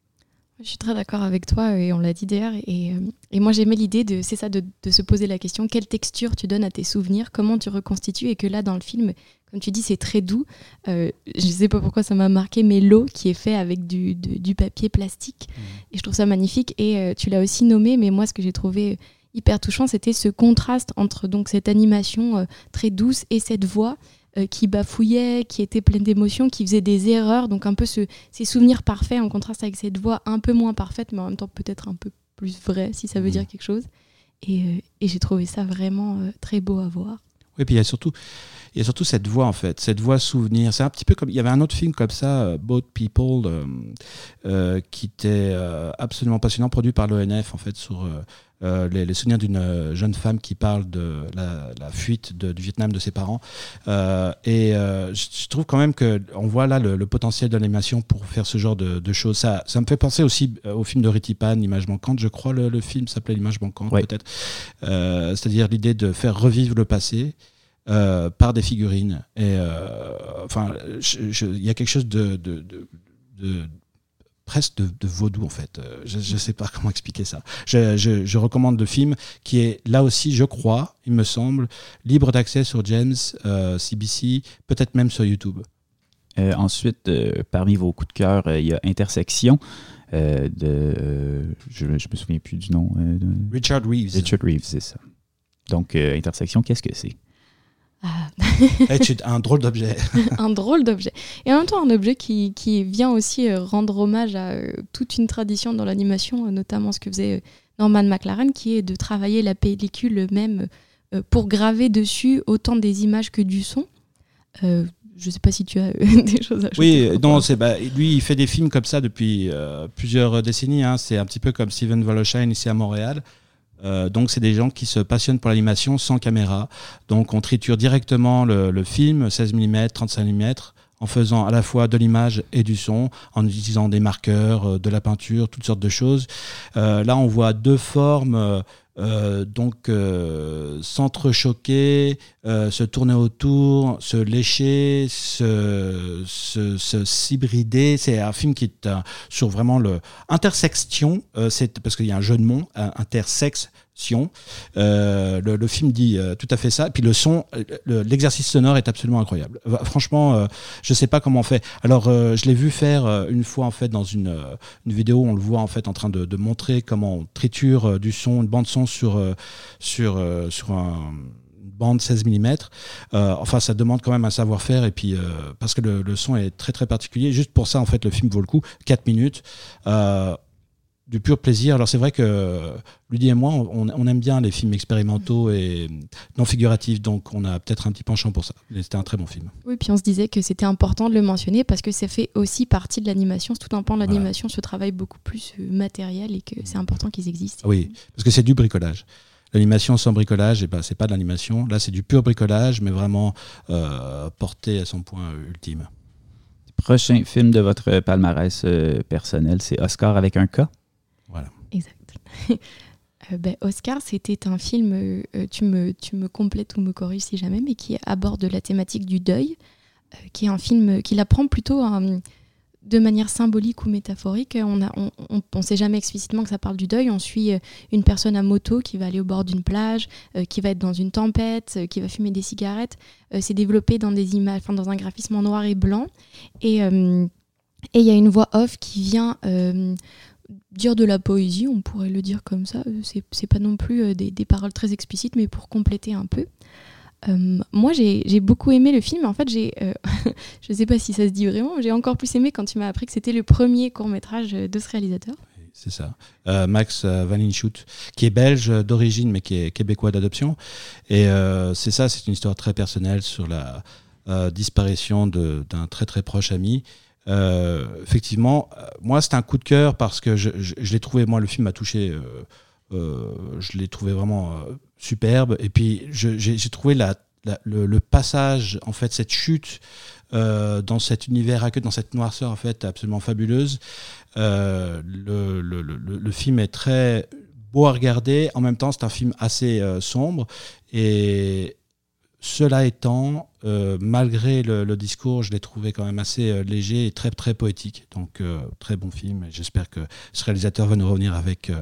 [SPEAKER 2] Je suis très d'accord avec toi et on l'a dit d'ailleurs. Et, euh, moi j'aimais l'idée de, c'est ça, de, se poser la question quelle texture tu donnes à tes souvenirs, comment tu reconstitues et que là dans le film, comme tu dis, c'est très doux. Euh, je ne sais pas pourquoi ça m'a marqué, mais l'eau qui est fait avec du, papier plastique. Mmh. Et je trouve ça magnifique. Et euh, tu l'as aussi nommé, mais moi ce que j'ai trouvé hyper touchant, c'était ce contraste entre donc cette animation très douce et cette voix. Euh, qui bafouillait, qui était pleine d'émotions, qui faisait des erreurs, donc un peu ce, ces souvenirs parfaits en contraste avec cette voix un peu moins parfaite, mais en même temps peut-être un peu plus vraie, si ça veut mmh. dire quelque chose. Et, euh, et j'ai trouvé ça vraiment euh, très beau à voir.
[SPEAKER 3] Oui, puis il y a surtout, il y a surtout cette voix en fait, cette voix souvenir. C'est un petit peu comme il y avait un autre film comme ça, Boat People, qui était absolument passionnant, produit par l'ONF en fait sur euh, les, souvenirs d'une euh, jeune femme qui parle de la, fuite du Vietnam de ses parents. Euh, et je trouve quand même qu'on voit là le, potentiel de l'animation pour faire ce genre de, choses. Ça, ça me fait penser aussi au film de Ritipan, L'image manquante, je crois le, film s'appelait L'image manquante peut-être. C'est-à-dire l'idée de faire revivre le passé. par des figurines. Et enfin, il y a quelque chose de presque de, vaudou en fait. Euh, je ne sais pas [LAUGHS] comment expliquer ça. Je, recommande le film qui est là aussi, je crois, il me semble, libre d'accès sur James, CBC, euh, peut-être même sur YouTube.
[SPEAKER 1] Euh, ensuite, parmi vos coups de cœur, il y a Intersection. de, je ne me souviens plus du nom.
[SPEAKER 3] Richard Reeves.
[SPEAKER 1] Richard Reeves, c'est ça. Donc, Intersection, qu'est-ce que c'est?
[SPEAKER 3] Un drôle d'objet. [LAUGHS]
[SPEAKER 2] un drôle d'objet. Et en même temps, un objet qui, qui vient aussi euh, rendre hommage à euh, toute une tradition dans l'animation, euh, notamment ce que faisait Norman McLaren, qui est de travailler la pellicule même pour graver dessus autant des images que du son. je ne sais pas si tu as [LAUGHS] des choses à ajouter.
[SPEAKER 3] Oui, non, c'est bah, lui, il fait des films comme ça depuis plusieurs décennies. Hein. C'est un petit peu comme Steven Wolosheim ici à Montréal. Euh, donc c'est des gens qui se passionnent pour l'animation sans caméra. Donc on triture directement le, film, 16 mm, 35 mm, en faisant à la fois de l'image et du son, en utilisant des marqueurs, euh, de la peinture, toutes sortes de choses. Euh, là on voit deux formes. Donc s'entrechoquer, se tourner autour, se lécher, se, s'hybrider. C'est un film qui est sur vraiment le intersection, c'est parce qu'il y a un jeu de mots, intersexe euh, le, film dit euh, tout à fait ça. Puis le son, euh, l'exercice sonore est absolument incroyable. Franchement, je sais pas comment on fait. Alors, je l'ai vu faire une fois en fait dans une, une, vidéo. On le voit en fait en train de, montrer comment on triture du son, une bande son sur sur sur un bande 16 mm. enfin, ça demande quand même un savoir-faire et puis parce que le, le, son est très très particulier. Juste pour ça, en fait, le film vaut le coup. 4 minutes du pur plaisir. Alors c'est vrai que Ludie et moi, on, aime bien les films expérimentaux et non figuratifs, donc on a peut-être un petit penchant pour ça. C'était un très bon film.
[SPEAKER 2] Oui, puis on se disait que c'était important de le mentionner parce que ça fait aussi partie de l'animation. C'est tout un pan de l'animation, ce travail beaucoup plus euh, matériel et que c'est important qu'ils existent.
[SPEAKER 3] Oui, parce que c'est du bricolage. L'animation sans bricolage, et eh ben, c'est pas de l'animation. Là, c'est du pur bricolage, mais vraiment euh, porté à son point ultime.
[SPEAKER 1] Prochain film de votre palmarès euh, personnel, c'est Oscar avec un K.
[SPEAKER 2] Euh, ben, Oscar, c'était un film, euh, euh, tu, me, tu me complètes ou me corriges si jamais, mais qui aborde la thématique du deuil, qui est un film qui la prend plutôt de manière symbolique ou métaphorique. On ne sait jamais explicitement que ça parle du deuil. On suit une personne à moto qui va aller au bord d'une plage, qui va être dans une tempête, qui va fumer des cigarettes. C'est développé dans des images, dans un graphisme noir et blanc. Et il y a une voix off qui vient dire de la poésie, on pourrait le dire comme ça. C'est pas non plus des, des, paroles très explicites, mais pour compléter un peu. moi, j'ai beaucoup aimé le film. En fait, j'ai, [LAUGHS] je sais pas si ça se dit vraiment, j'ai encore plus aimé quand tu m'as appris que c'était le premier court métrage de ce réalisateur
[SPEAKER 3] c'est ça. Euh, Max euh, Van qui est belge d'origine mais qui est québécois d'adoption. Et euh, c'est ça, c'est une histoire très personnelle sur la disparition d'un très très proche ami. Effectivement, moi c'était un coup de cœur parce que je, l'ai trouvé, moi le film m'a touché, je l'ai trouvé vraiment superbe. Et puis j'ai trouvé la, le, passage, en fait, cette chute euh, dans cet univers que dans cette noirceur en fait absolument fabuleuse. Euh, le, le, le, film est très beau à regarder, en même temps c'est un film assez euh, sombre et cela étant, malgré le, discours, je l'ai trouvé quand même assez léger et très très poétique. Donc très bon film. J'espère que ce réalisateur va nous revenir avec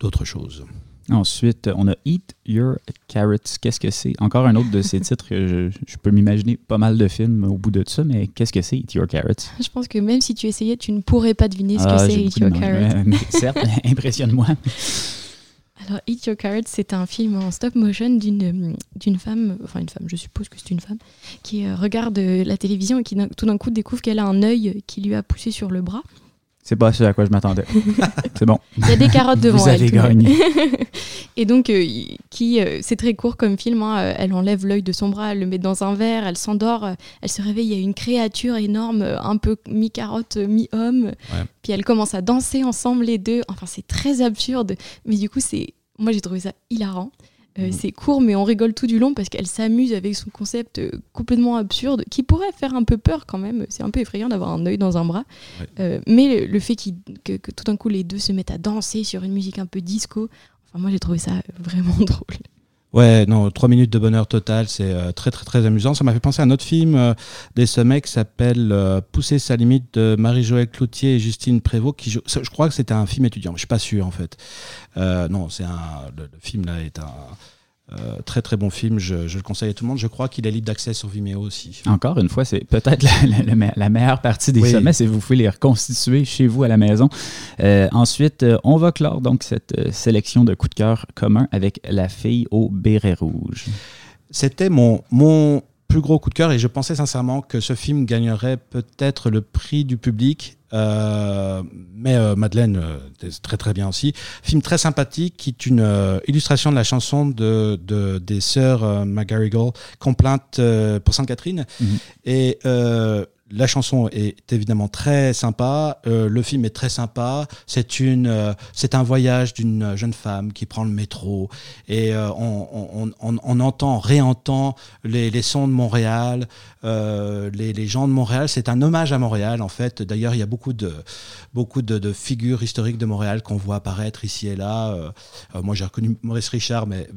[SPEAKER 3] d'autres choses.
[SPEAKER 1] Ensuite, on a Eat Your Carrots. Qu'est-ce que c'est? Encore un autre de ces [LAUGHS] titres que je, peux m'imaginer pas mal de films au bout de ça, mais qu'est-ce que c'est Eat Your Carrots?
[SPEAKER 2] Je pense que même si tu essayais, tu ne pourrais pas deviner ce que ah, c'est Eat Your Carrots.
[SPEAKER 1] certes, [LAUGHS] impressionne-moi.
[SPEAKER 2] Alors, Eat Your Carrots, c'est un film en stop motion d'une d'une femme, enfin une femme, je suppose que c'est une femme, qui euh, regarde euh, la télévision et qui tout d'un coup découvre qu'elle a un œil qui lui a poussé sur le bras.
[SPEAKER 1] C'est pas ce à quoi je m'attendais. [LAUGHS] c'est bon.
[SPEAKER 2] Il y a des carottes devant
[SPEAKER 1] Vous
[SPEAKER 2] elle.
[SPEAKER 1] Allez gagner. [LAUGHS]
[SPEAKER 2] et donc, euh, qui, euh, c'est très court comme film. Hein. Euh, elle enlève l'œil de son bras, elle le met dans un verre, elle s'endort, elle se réveille. Il y a une créature énorme, un peu mi-carotte, mi-homme. Puis elle commence à danser ensemble les deux. Enfin, c'est très absurde. Mais du coup, c'est, moi, j'ai trouvé ça hilarant. Euh, mm. C'est court, mais on rigole tout du long parce qu'elle s'amuse avec son concept euh, complètement absurde, qui pourrait faire un peu peur quand même. C'est un peu effrayant d'avoir un œil dans un bras. Euh, mais le, fait que, que, tout d'un coup les deux se mettent à danser sur une musique un peu disco, enfin moi j'ai trouvé ça vraiment [LAUGHS] drôle.
[SPEAKER 3] Ouais, non, trois minutes de bonheur total, c'est très très très amusant. Ça m'a fait penser à un autre film des sommets qui s'appelle Pousser sa limite de Marie-Joëlle Cloutier et Justine Prévost. Qui, je, je crois que c'était un film étudiant, je suis pas sûr en fait. non, c'est un, le, film là est un euh, très très bon film, je, le conseille à tout le monde. Je crois qu'il est libre d'accès sur Vimeo aussi.
[SPEAKER 1] Encore une fois, c'est peut-être la, meilleure partie des sommets, c'est vous pouvez les reconstituer chez vous à la maison. Euh, ensuite, euh, on va clore donc cette sélection de coups de cœur communs avec La fille au béret rouge.
[SPEAKER 3] C'était mon, mon plus gros coup de cœur et je pensais sincèrement que ce film gagnerait peut-être le prix du public euh, mais euh, Madeleine, euh, très très bien aussi. Film très sympathique, qui est une illustration de la chanson de, des sœurs McGarrigle, Complainte pour Sainte-Catherine. Mhm. Et la chanson est évidemment très sympa, euh, le film est très sympa. Euh, c'est un voyage d'une jeune femme qui prend le métro et euh, on, on, on, entend, réentend les, sons de Montréal, les, gens de Montréal. C'est un hommage à Montréal en fait. D'ailleurs, il y a beaucoup de, beaucoup de figures historiques de Montréal qu'on voit apparaître ici et là. moi, j'ai reconnu Maurice Richard, mais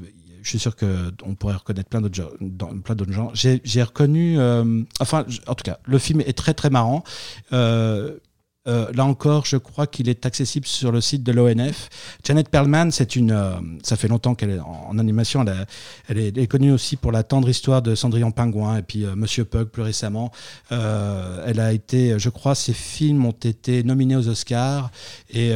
[SPEAKER 3] je suis sûr qu'on pourrait reconnaître plein d'autres plein d'autres gens. J'ai reconnu, euh, enfin, en tout cas, le film est très très marrant. Euh, euh, là encore, je crois qu'il est accessible sur le site de l'ONF. Janet Perlman, euh, ça fait longtemps qu'elle est en, animation. Elle, est, connue aussi pour la tendre histoire de Cendrillon Pingouin et puis euh, Monsieur Pug plus récemment. elle a été, je crois, ses films ont été nominés aux Oscars. Et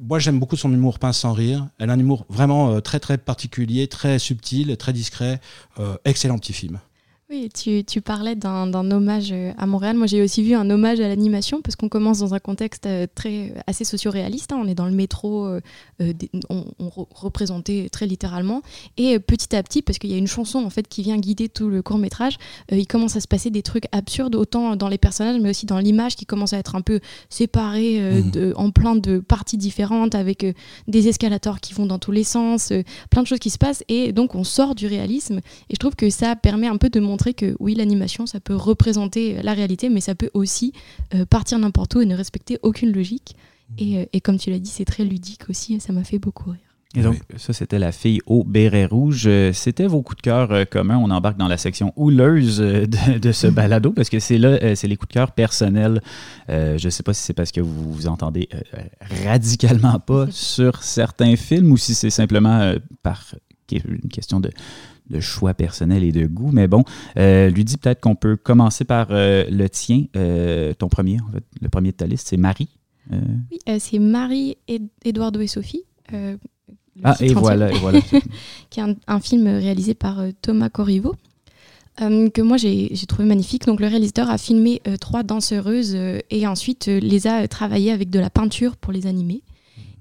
[SPEAKER 3] moi, j'aime beaucoup son humour pince sans rire. Elle a un humour vraiment très très particulier, très subtil, très discret. excellent petit film.
[SPEAKER 2] Oui, tu, tu parlais d'un hommage euh, à Montréal. Moi, j'ai aussi vu un hommage à l'animation parce qu'on commence dans un contexte euh, très assez socio-réaliste. Hein. On est dans le métro, euh, on, représentait très littéralement. Et petit à petit, parce qu'il y a une chanson en fait qui vient guider tout le court métrage, il commence à se passer des trucs absurdes autant dans les personnages, mais aussi dans l'image qui commence à être un peu séparée mmh. de, en plein de parties différentes avec des escalators qui vont dans tous les sens, plein de choses qui se passent. Et donc, on sort du réalisme. Et je trouve que ça permet un peu de montrer que oui, l'animation, ça peut représenter la réalité, mais ça peut aussi euh, partir n'importe où et ne respecter aucune logique. Et, euh, et comme tu l'as dit, c'est très ludique aussi, ça m'a fait beaucoup rire.
[SPEAKER 1] Et donc, ça, c'était la fille au béret rouge. C'était vos coups de cœur communs. On embarque dans la section houleuse de, ce [LAUGHS] balado? Parce que c'est là, c'est les coups de cœur personnels. Euh, je ne sais pas si c'est parce que vous vous entendez radicalement pas sur certains films ou si c'est simplement par une question de, de choix personnel et de goût. Mais bon, euh, lui dit peut-être qu'on peut commencer par euh, le tien, euh, ton premier, en fait, le premier de ta liste, c'est Marie.
[SPEAKER 2] Oui, c'est Marie, Eduardo et Sophie.
[SPEAKER 1] ah, et voilà, et voilà. [LAUGHS]
[SPEAKER 2] qui est un, film réalisé par Thomas Corriveau. que moi j'ai trouvé magnifique. Donc le réalisateur a filmé trois danseuses et ensuite les a travaillées avec de la peinture pour les animer.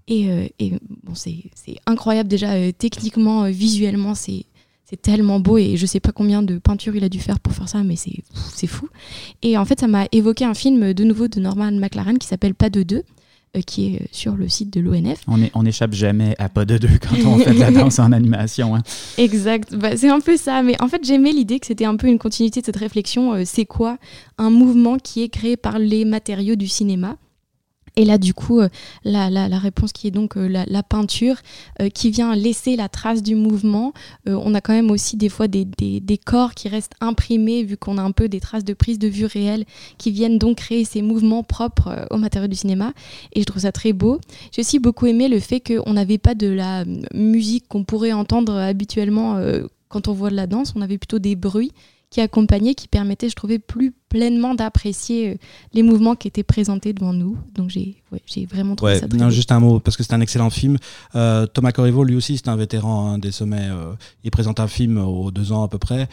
[SPEAKER 2] Et, et bon, c'est incroyable déjà techniquement, visuellement, c'est c'est tellement beau et je sais pas combien de peintures il a dû faire pour faire ça, mais c'est fou. Et en fait, ça m'a évoqué un film de nouveau de Norman McLaren qui s'appelle Pas de deux. Euh, qui est euh, sur le site de l'ONF.
[SPEAKER 1] On, on échappe jamais à pas de deux quand on fait de la danse en animation. Hein. [LAUGHS]
[SPEAKER 2] Exact, bah, c'est un peu ça. Mais en fait, j'aimais l'idée que c'était un peu une continuité de cette réflexion. Euh, c'est quoi un mouvement qui est créé par les matériaux du cinéma? Et là, du coup, euh, la, la, réponse qui est donc euh, la, peinture, euh, qui vient laisser la trace du mouvement. on a quand même aussi des fois des, des, corps qui restent imprimés, vu qu'on a un peu des traces de prise de vue réelle, qui viennent donc créer ces mouvements propres au matériau du cinéma. Et je trouve ça très beau. J'ai aussi beaucoup aimé le fait qu'on n'avait pas de la musique qu'on pourrait entendre habituellement quand on voit de la danse, on avait plutôt des bruits qui accompagnaient, qui permettaient, je trouvais, plus pleinement d'apprécier euh, les mouvements qui étaient présentés devant nous. Donc j'ai j'ai vraiment trouvé ça très
[SPEAKER 3] non, Juste un mot, parce que c'est un excellent film. Euh, Thomas Corriveau, lui aussi, c'est un vétéran hein, des sommets. Euh, il présente un film aux deux ans à peu près.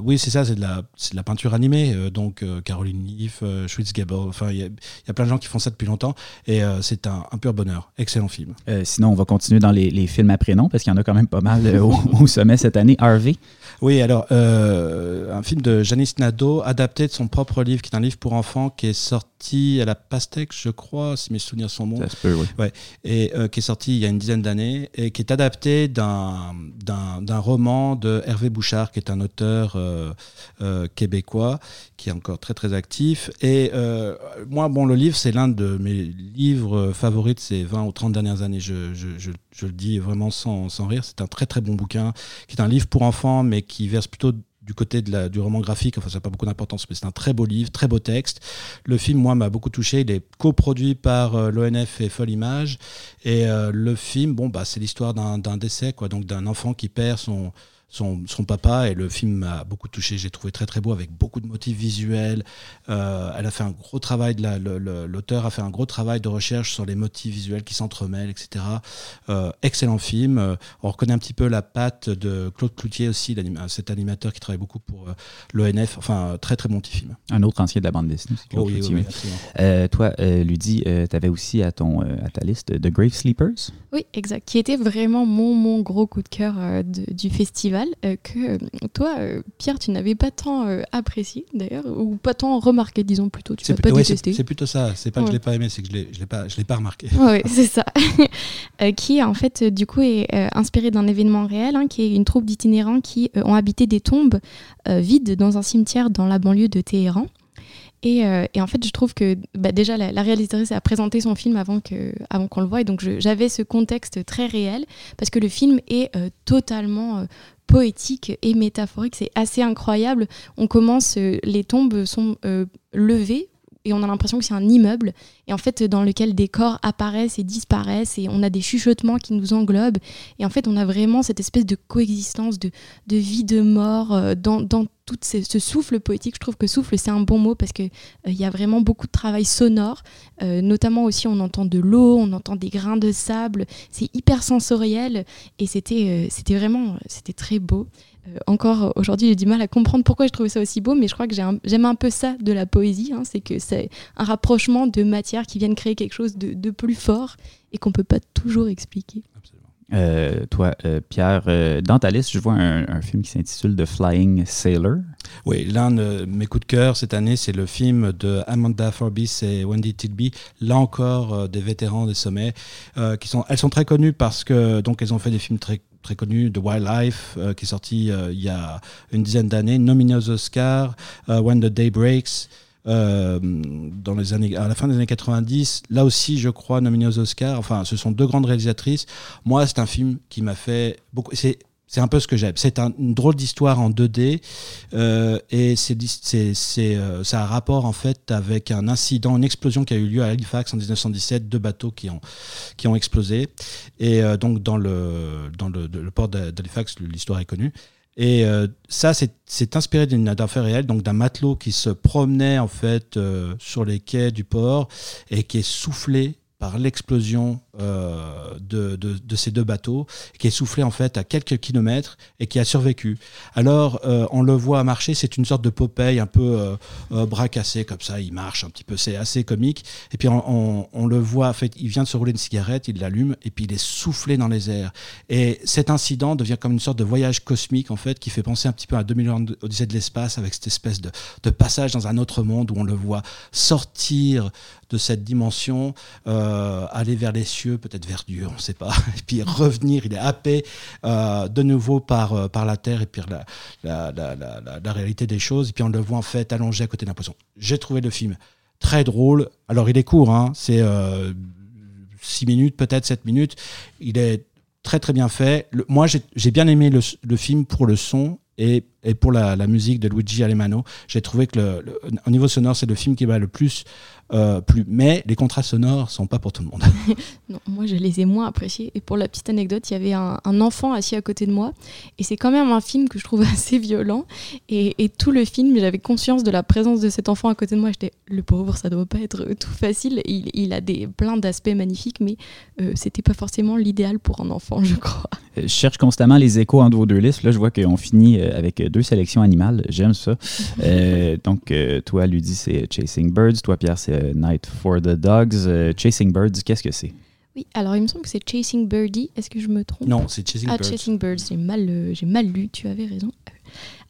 [SPEAKER 3] oui, c'est ça, c'est de, la, de la peinture animée. donc Caroline Leaf, Schwitz Gable, enfin, il y, y, a plein de gens qui font ça depuis longtemps. Et c'est un, un, pur bonheur. Excellent film.
[SPEAKER 1] sinon, on va continuer dans les, les films après non, parce qu'il y en a quand même pas mal au, au, sommet cette année. Harvey?
[SPEAKER 3] Oui, alors, un film de Janice Nadeau, adapté de son propre livre, qui est un livre pour enfants, qui est sorti à la Pastèque, je crois, si mes souvenirs sont bons. Ouais. Et euh, qui est sorti il y a une dizaine d'années, et qui est adapté d'un, roman de Hervé Bouchard, qui est un auteur euh, euh, québécois, qui est encore très très actif. Et moi, bon, le livre, c'est l'un de mes livres favoris de ces 20 ou 30 dernières années. Je, je, je, je le dis vraiment sans, sans rire. C'est un très très bon bouquin, qui est un livre pour enfants, mais qui verse plutôt du côté de la, du roman graphique, enfin ça n'a pas beaucoup d'importance, mais c'est un très beau livre, très beau texte. Le film, moi, m'a beaucoup touché. Il est coproduit par euh, l'ONF et Folle Image. Et euh, le film, bon, bah, c'est l'histoire d'un décès, quoi, donc d'un enfant qui perd son, son, papa et le film m'a beaucoup touché. J'ai trouvé très très beau avec beaucoup de motifs visuels. Euh, elle a fait un gros travail, l'auteur a fait un gros travail de recherche sur les motifs visuels qui s'entremêlent, etc. Euh, excellent film. Euh, on reconnaît un petit peu la patte de Claude Cloutier aussi, cet animateur qui travaille beaucoup pour l'ONF. Enfin, très très bon petit film.
[SPEAKER 1] Un autre ancien de la bande dessinée, Claude oh Cloutier. toi, Ludie, tu avais aussi à, ton, à ta liste The Grave Sleepers?
[SPEAKER 2] Oui, exact. Qui était vraiment mon, mon gros coup de cœur du festival. Euh, que euh, toi, euh, Pierre, tu n'avais pas tant apprécié d'ailleurs, ou pas tant remarqué, disons plutôt. Tu pas détesté.
[SPEAKER 3] C'est plutôt ça. C'est pas que je l'ai pas aimé, c'est que je l'ai pas, je l'ai pas remarqué.
[SPEAKER 2] Oui, c'est ça. [LAUGHS] qui en fait, du coup, est inspiré d'un événement réel, hein, qui est une troupe d'itinérants qui ont habité des tombes vides dans un cimetière dans la banlieue de Téhéran. Euh, et, en fait, je trouve que bah, déjà, la, réalisatrice a présenté son film avant qu'on avant qu'on le voie. Et donc, j'avais ce contexte très réel parce que le film est euh, totalement euh, poétique et métaphorique. C'est assez incroyable. On commence, les tombes sont levées et on a l'impression que c'est un immeuble. Et en fait dans lequel des corps apparaissent et disparaissent et on a des chuchotements qui nous englobent. Et en fait on a vraiment cette espèce de coexistence de, de vie de mort euh, dans, dans tout ce, souffle poétique. Je trouve que souffle c'est un bon mot parce qu'il euh, il y a vraiment beaucoup de travail sonore, euh, notamment aussi on entend de l'eau, on entend des grains de sable, c'est hyper sensoriel. Et c'était c'était vraiment c'était très beau. Euh, encore aujourd'hui, j'ai du mal à comprendre pourquoi je trouvais ça aussi beau, mais je crois que j'aime un, peu ça de la poésie, hein, c'est que c'est un rapprochement de matières qui viennent créer quelque chose de, plus fort et qu'on ne peut pas toujours expliquer.
[SPEAKER 1] Euh, toi, euh, Pierre, dans ta liste, je vois un, film qui s'intitule The Flying Sailor.
[SPEAKER 3] Oui, l'un de mes coups de cœur cette année, c'est le film de Amanda Forbis et Wendy Tilby. Là encore, des vétérans des sommets, qui sont, elles sont très connues parce que donc elles ont fait des films très très connu de Wildlife, euh, qui est sorti euh, il y a une dizaine d'années, nominé aux Oscars, euh, When the Day Breaks. dans les années, à la fin des années 90, là aussi, je crois, nominé aux Oscars. Enfin, ce sont deux grandes réalisatrices. Moi, c'est un film qui m'a fait beaucoup. C'est c'est un peu ce que j'aime. C'est une drôle d'histoire en 2D euh, et c'est, c'est, euh, ça a rapport en fait avec un incident, une explosion qui a eu lieu à Halifax en 1917, deux bateaux qui ont, qui ont explosé. Et euh, donc dans le, dans le, le port d'Halifax, l'histoire est connue. Et ça, c'est inspiré d'une affaire réelle, donc d'un matelot qui se promenait en fait sur les quais du port et qui est soufflé par l'explosion euh, de, ces deux bateaux, qui est soufflé en fait à quelques kilomètres et qui a survécu. Alors euh, on le voit marcher, c'est une sorte de Popeye un peu euh, euh, bras cassé comme ça, il marche un petit peu, c'est assez comique. Et puis on, le voit, en fait, il vient de se rouler une cigarette, il l'allume et puis il est soufflé dans les airs. Et cet incident devient comme une sorte de voyage cosmique en fait, qui fait penser un petit peu à 2001 Odyssée de l'espace avec cette espèce de, de passage dans un autre monde où on le voit sortir de cette dimension, aller vers les cieux, peut-être vers Dieu, on ne sait pas, [LAUGHS] et puis revenir, il est happé euh, de nouveau par, euh, par la terre et puis la, la, la, la, réalité des choses, et puis on le voit en fait allongé à côté d'un poisson. J'ai trouvé le film très drôle, alors il est court, hein, c'est 6 minutes, peut-être 7 minutes, il est très très bien fait. moi j'ai bien aimé le, le film pour le son et, et, pour la, musique de Luigi Alemano. J'ai trouvé que le, au niveau sonore, c'est le film qui va le plus euh, plus. Mais les contrats sonores sont pas pour tout le monde. [LAUGHS]
[SPEAKER 2] non, moi, je les ai moins appréciés. Et pour la petite anecdote, il y avait un, enfant assis à côté de moi. Et c'est quand même un film que je trouve [LAUGHS] assez violent. Et, et tout le film, j'avais conscience de la présence de cet enfant à côté de moi. J'étais, le pauvre, ça doit pas être tout facile. Il, il a des, plein d'aspects magnifiques, mais euh, c'était pas forcément l'idéal pour un enfant, je crois.
[SPEAKER 1] Euh, je cherche constamment les échos entre vos deux listes. Là, je vois qu'on finit euh, avec deux sélections animales. J'aime ça. [LAUGHS] donc, toi, Ludie, c'est Chasing Birds. Toi, Pierre, c'est euh, Night for the Dogs. Euh, Chasing Birds, qu'est-ce que c'est?
[SPEAKER 2] Oui, alors il me semble que c'est Chasing Birdie. Est-ce que je me trompe?
[SPEAKER 3] Non, c'est Chasing
[SPEAKER 2] ah,
[SPEAKER 3] Birds.
[SPEAKER 2] Chasing Birds, j'ai mal, euh, j'ai mal lu, tu avais raison.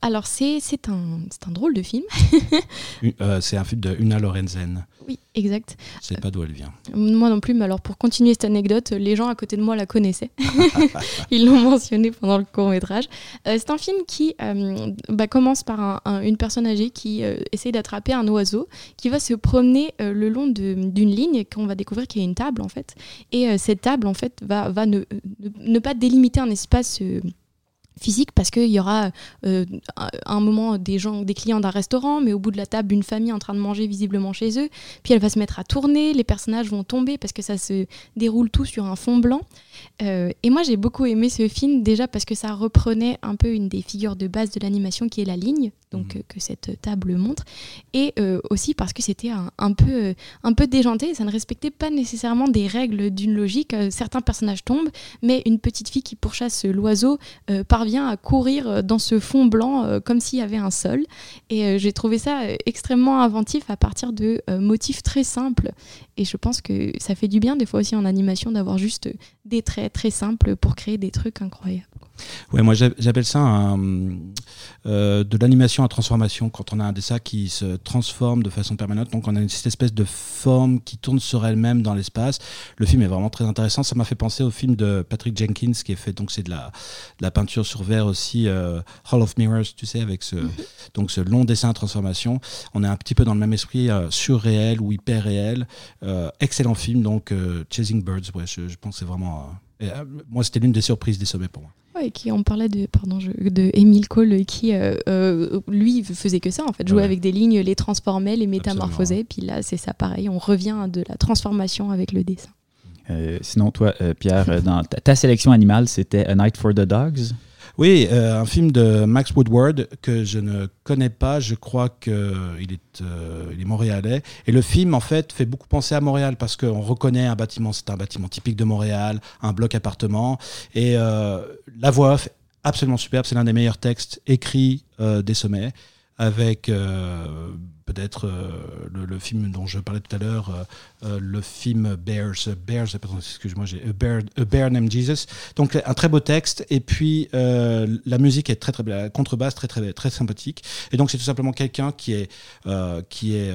[SPEAKER 2] Alors, c'est un, un drôle de film. [LAUGHS]
[SPEAKER 3] c'est un film de Una Lorenzen.
[SPEAKER 2] Oui, exact.
[SPEAKER 3] Je sais pas d'où elle vient.
[SPEAKER 2] Moi non plus, mais alors pour continuer cette anecdote, les gens à côté de moi la connaissaient. [LAUGHS] [LAUGHS] Ils l'ont mentionné pendant le court métrage. Euh, c'est un film qui euh, bah, commence par une personne âgée qui euh, essaie d'attraper un oiseau qui va se promener le long d'une ligne qu'on va découvrir qu'il y a une table en fait. Et cette table en fait va, va ne, ne, pas délimiter un espace physique parce qu'il y aura euh, un moment des gens, des clients d'un restaurant, mais au bout de la table, une famille en train de manger visiblement chez eux. Puis elle va se mettre à tourner, les personnages vont tomber parce que ça se déroule tout sur un fond blanc. Euh, et moi, j'ai beaucoup aimé ce film déjà parce que ça reprenait un peu une des figures de base de l'animation qui est la ligne, donc mhm. euh, que cette table montre, et aussi parce que c'était un, peu, un peu déjanté. Ça ne respectait pas nécessairement des règles d'une logique. certains personnages tombent, mais une petite fille qui pourchasse l'oiseau par vient à courir euh, dans ce fond blanc euh, comme s'il y avait un sol. Et euh, j'ai trouvé ça extrêmement inventif à partir de motifs très simples. Et je pense que ça fait du bien des fois aussi en animation d'avoir juste des traits très simples pour créer des trucs incroyables.
[SPEAKER 3] Ouais, moi j'appelle ça euh, de l'animation à transformation, quand on a un dessin qui se transforme de façon permanente. Donc on a une, cette espèce de forme qui tourne sur elle-même dans l'espace. Le film est vraiment très intéressant. Ça m'a fait penser au film de Patrick Jenkins qui est fait, donc c'est de la, de la peinture sur verre aussi, euh, Hall of Mirrors, tu sais, avec ce, mhm. donc ce long dessin à transformation. On est un petit peu dans le même esprit euh, surréel ou hyper réel. excellent film, donc Chasing Birds, ouais, je, je pense que c'est vraiment... moi, c'était l'une des surprises des sommets pour moi.
[SPEAKER 2] Ouais, qui on parlait de pardon de Emile Cole qui euh, euh, lui faisait que ça en fait jouer avec des lignes les transformait les métamorphosait puis là c'est ça pareil on revient de la transformation avec le dessin.
[SPEAKER 1] Euh, sinon toi Pierre dans ta sélection animale c'était A Night for the Dogs?
[SPEAKER 3] Oui, euh, un film de Max Woodward que je ne connais pas. Je crois qu'il est, euh, est montréalais. Et le film, en fait, fait beaucoup penser à Montréal parce qu'on reconnaît un bâtiment, c'est un bâtiment typique de Montréal, un bloc appartement. Et euh, la voix off, absolument superbe. C'est l'un des meilleurs textes écrits des sommets avec peut-être euh, le, film dont je parlais tout à l'heure, euh, euh, le film Bears, Bears, excuse-moi, j'ai a Bear, a Bear, Named Jesus. Donc un très beau texte et puis la musique est très très belle, la contrebasse très très très sympathique. Et donc c'est tout simplement quelqu'un qui est qui est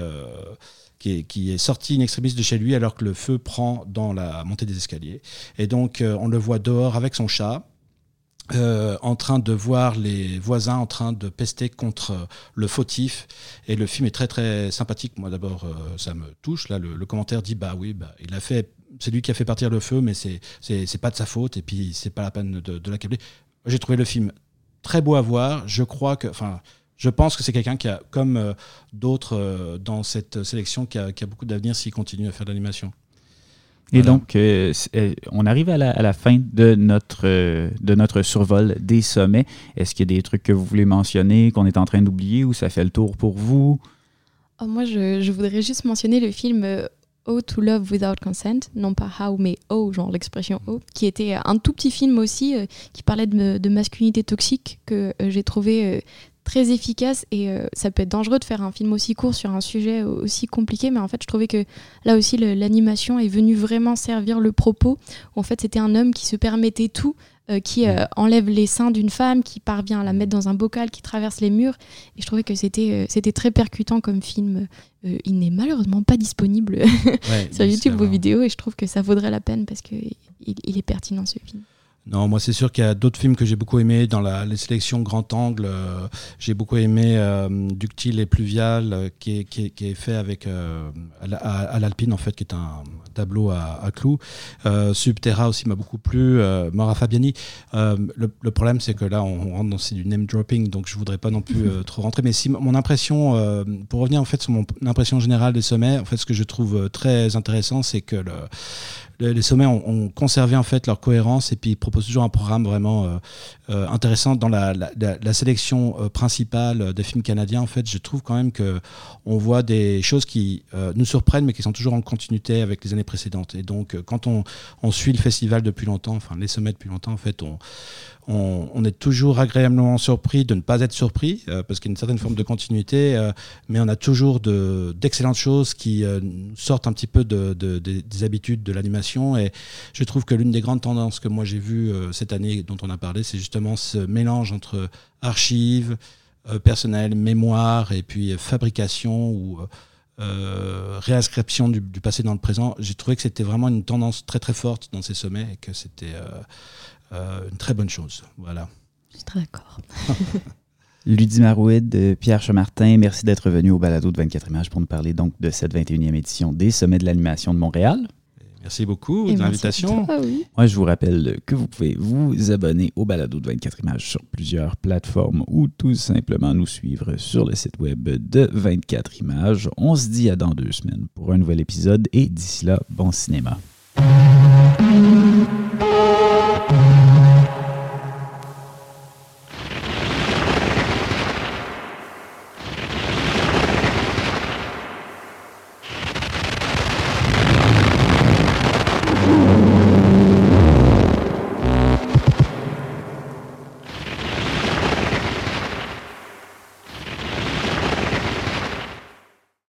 [SPEAKER 3] qui est, qui est, sorti in extremis de chez lui alors que le feu prend dans la montée des escaliers. Et donc, on le voit dehors avec son chat. Euh, en train de voir les voisins en train de pester contre le fautif. Et le film est très très sympathique. Moi d'abord euh, ça me touche. Là le, commentaire dit bah oui bah il a fait c'est lui qui a fait partir le feu mais c'est c'est pas de sa faute et puis c'est pas la peine de, l'accabler. J'ai trouvé le film très beau à voir. Je crois que enfin je pense que c'est quelqu'un qui a comme euh, d'autres dans cette sélection qui a, qui a beaucoup d'avenir s'il continue à faire de l'animation
[SPEAKER 1] Et donc, euh, euh, on arrive à la, fin de notre, euh, de notre survol des sommets. Est-ce qu'il y a des trucs que vous voulez mentionner, qu'on est en train d'oublier ou ça fait le tour pour vous?
[SPEAKER 2] Oh, moi, je, je, voudrais juste mentionner le film Oh to Love Without Consent, non pas How, mais Oh, genre l'expression Oh, qui était un tout petit film aussi qui parlait de, masculinité toxique que j'ai trouvé très efficace et euh, ça peut être dangereux de faire un film aussi court sur un sujet aussi compliqué mais en fait je trouvais que là aussi l'animation est venue vraiment servir le propos. En fait c'était un homme qui se permettait tout euh, qui euh, enlève les seins d'une femme qui parvient à la mettre dans un bocal qui traverse les murs. Et je trouvais que c'était c'était très percutant comme film. Il n'est malheureusement pas disponible [LAUGHS] sur YouTube ou vidéo et je trouve que ça vaudrait la peine parce que il est pertinent ce film
[SPEAKER 3] non, moi c'est sûr qu'il y a d'autres films que j'ai beaucoup aimés dans la les sélections grand angle. Euh, j'ai beaucoup aimé euh, Ductile et Pluvial euh, qui, est, fait avec à, l'Alpine en fait, qui est un tableau à, à clous. Subterra aussi m'a beaucoup plu. Mora Fabiani. Le, problème c'est que là on, rentre dans du name dropping, donc je voudrais pas non plus trop rentrer. Mais si mon impression, pour revenir en fait sur mon impression générale des sommets, en fait ce que je trouve très intéressant, c'est que le, les sommets ont, conservé en fait leur cohérence et puis ils proposent toujours un programme vraiment euh, euh, intéressant dans la, sélection euh, principale des films canadiens. En fait, je trouve quand même que on voit des choses qui nous surprennent mais qui sont toujours en continuité avec les années précédentes. Et donc, quand on, suit le festival depuis longtemps, enfin les sommets depuis longtemps, en fait, on est toujours agréablement surpris de ne pas être surpris, parce qu'il y a une certaine forme de continuité, mais on a toujours d'excellentes choses qui sortent un petit peu des habitudes de l'animation. Et je trouve que l'une des grandes tendances que moi j'ai vues cette année, dont on a parlé, c'est justement ce mélange entre archives, personnel, mémoire, et puis fabrication ou réinscription du, du, passé dans le présent. J'ai trouvé que c'était vraiment une tendance très très forte dans ces sommets et que c'était euh, une très bonne chose. Voilà.
[SPEAKER 2] Je suis très d'accord. [LAUGHS]
[SPEAKER 1] Ludie Marouid, Pierre Chemartin, merci d'être venu au balado de 24 images pour nous parler donc de cette 21e édition des Sommets de l'animation de Montréal.
[SPEAKER 3] Merci beaucoup de l'invitation.
[SPEAKER 1] Moi, je vous rappelle que vous pouvez vous abonner au balado de 24 images sur plusieurs plateformes ou tout simplement nous suivre sur le site web de 24 images. On se dit à dans deux semaines pour un nouvel épisode et d'ici là, bon cinéma.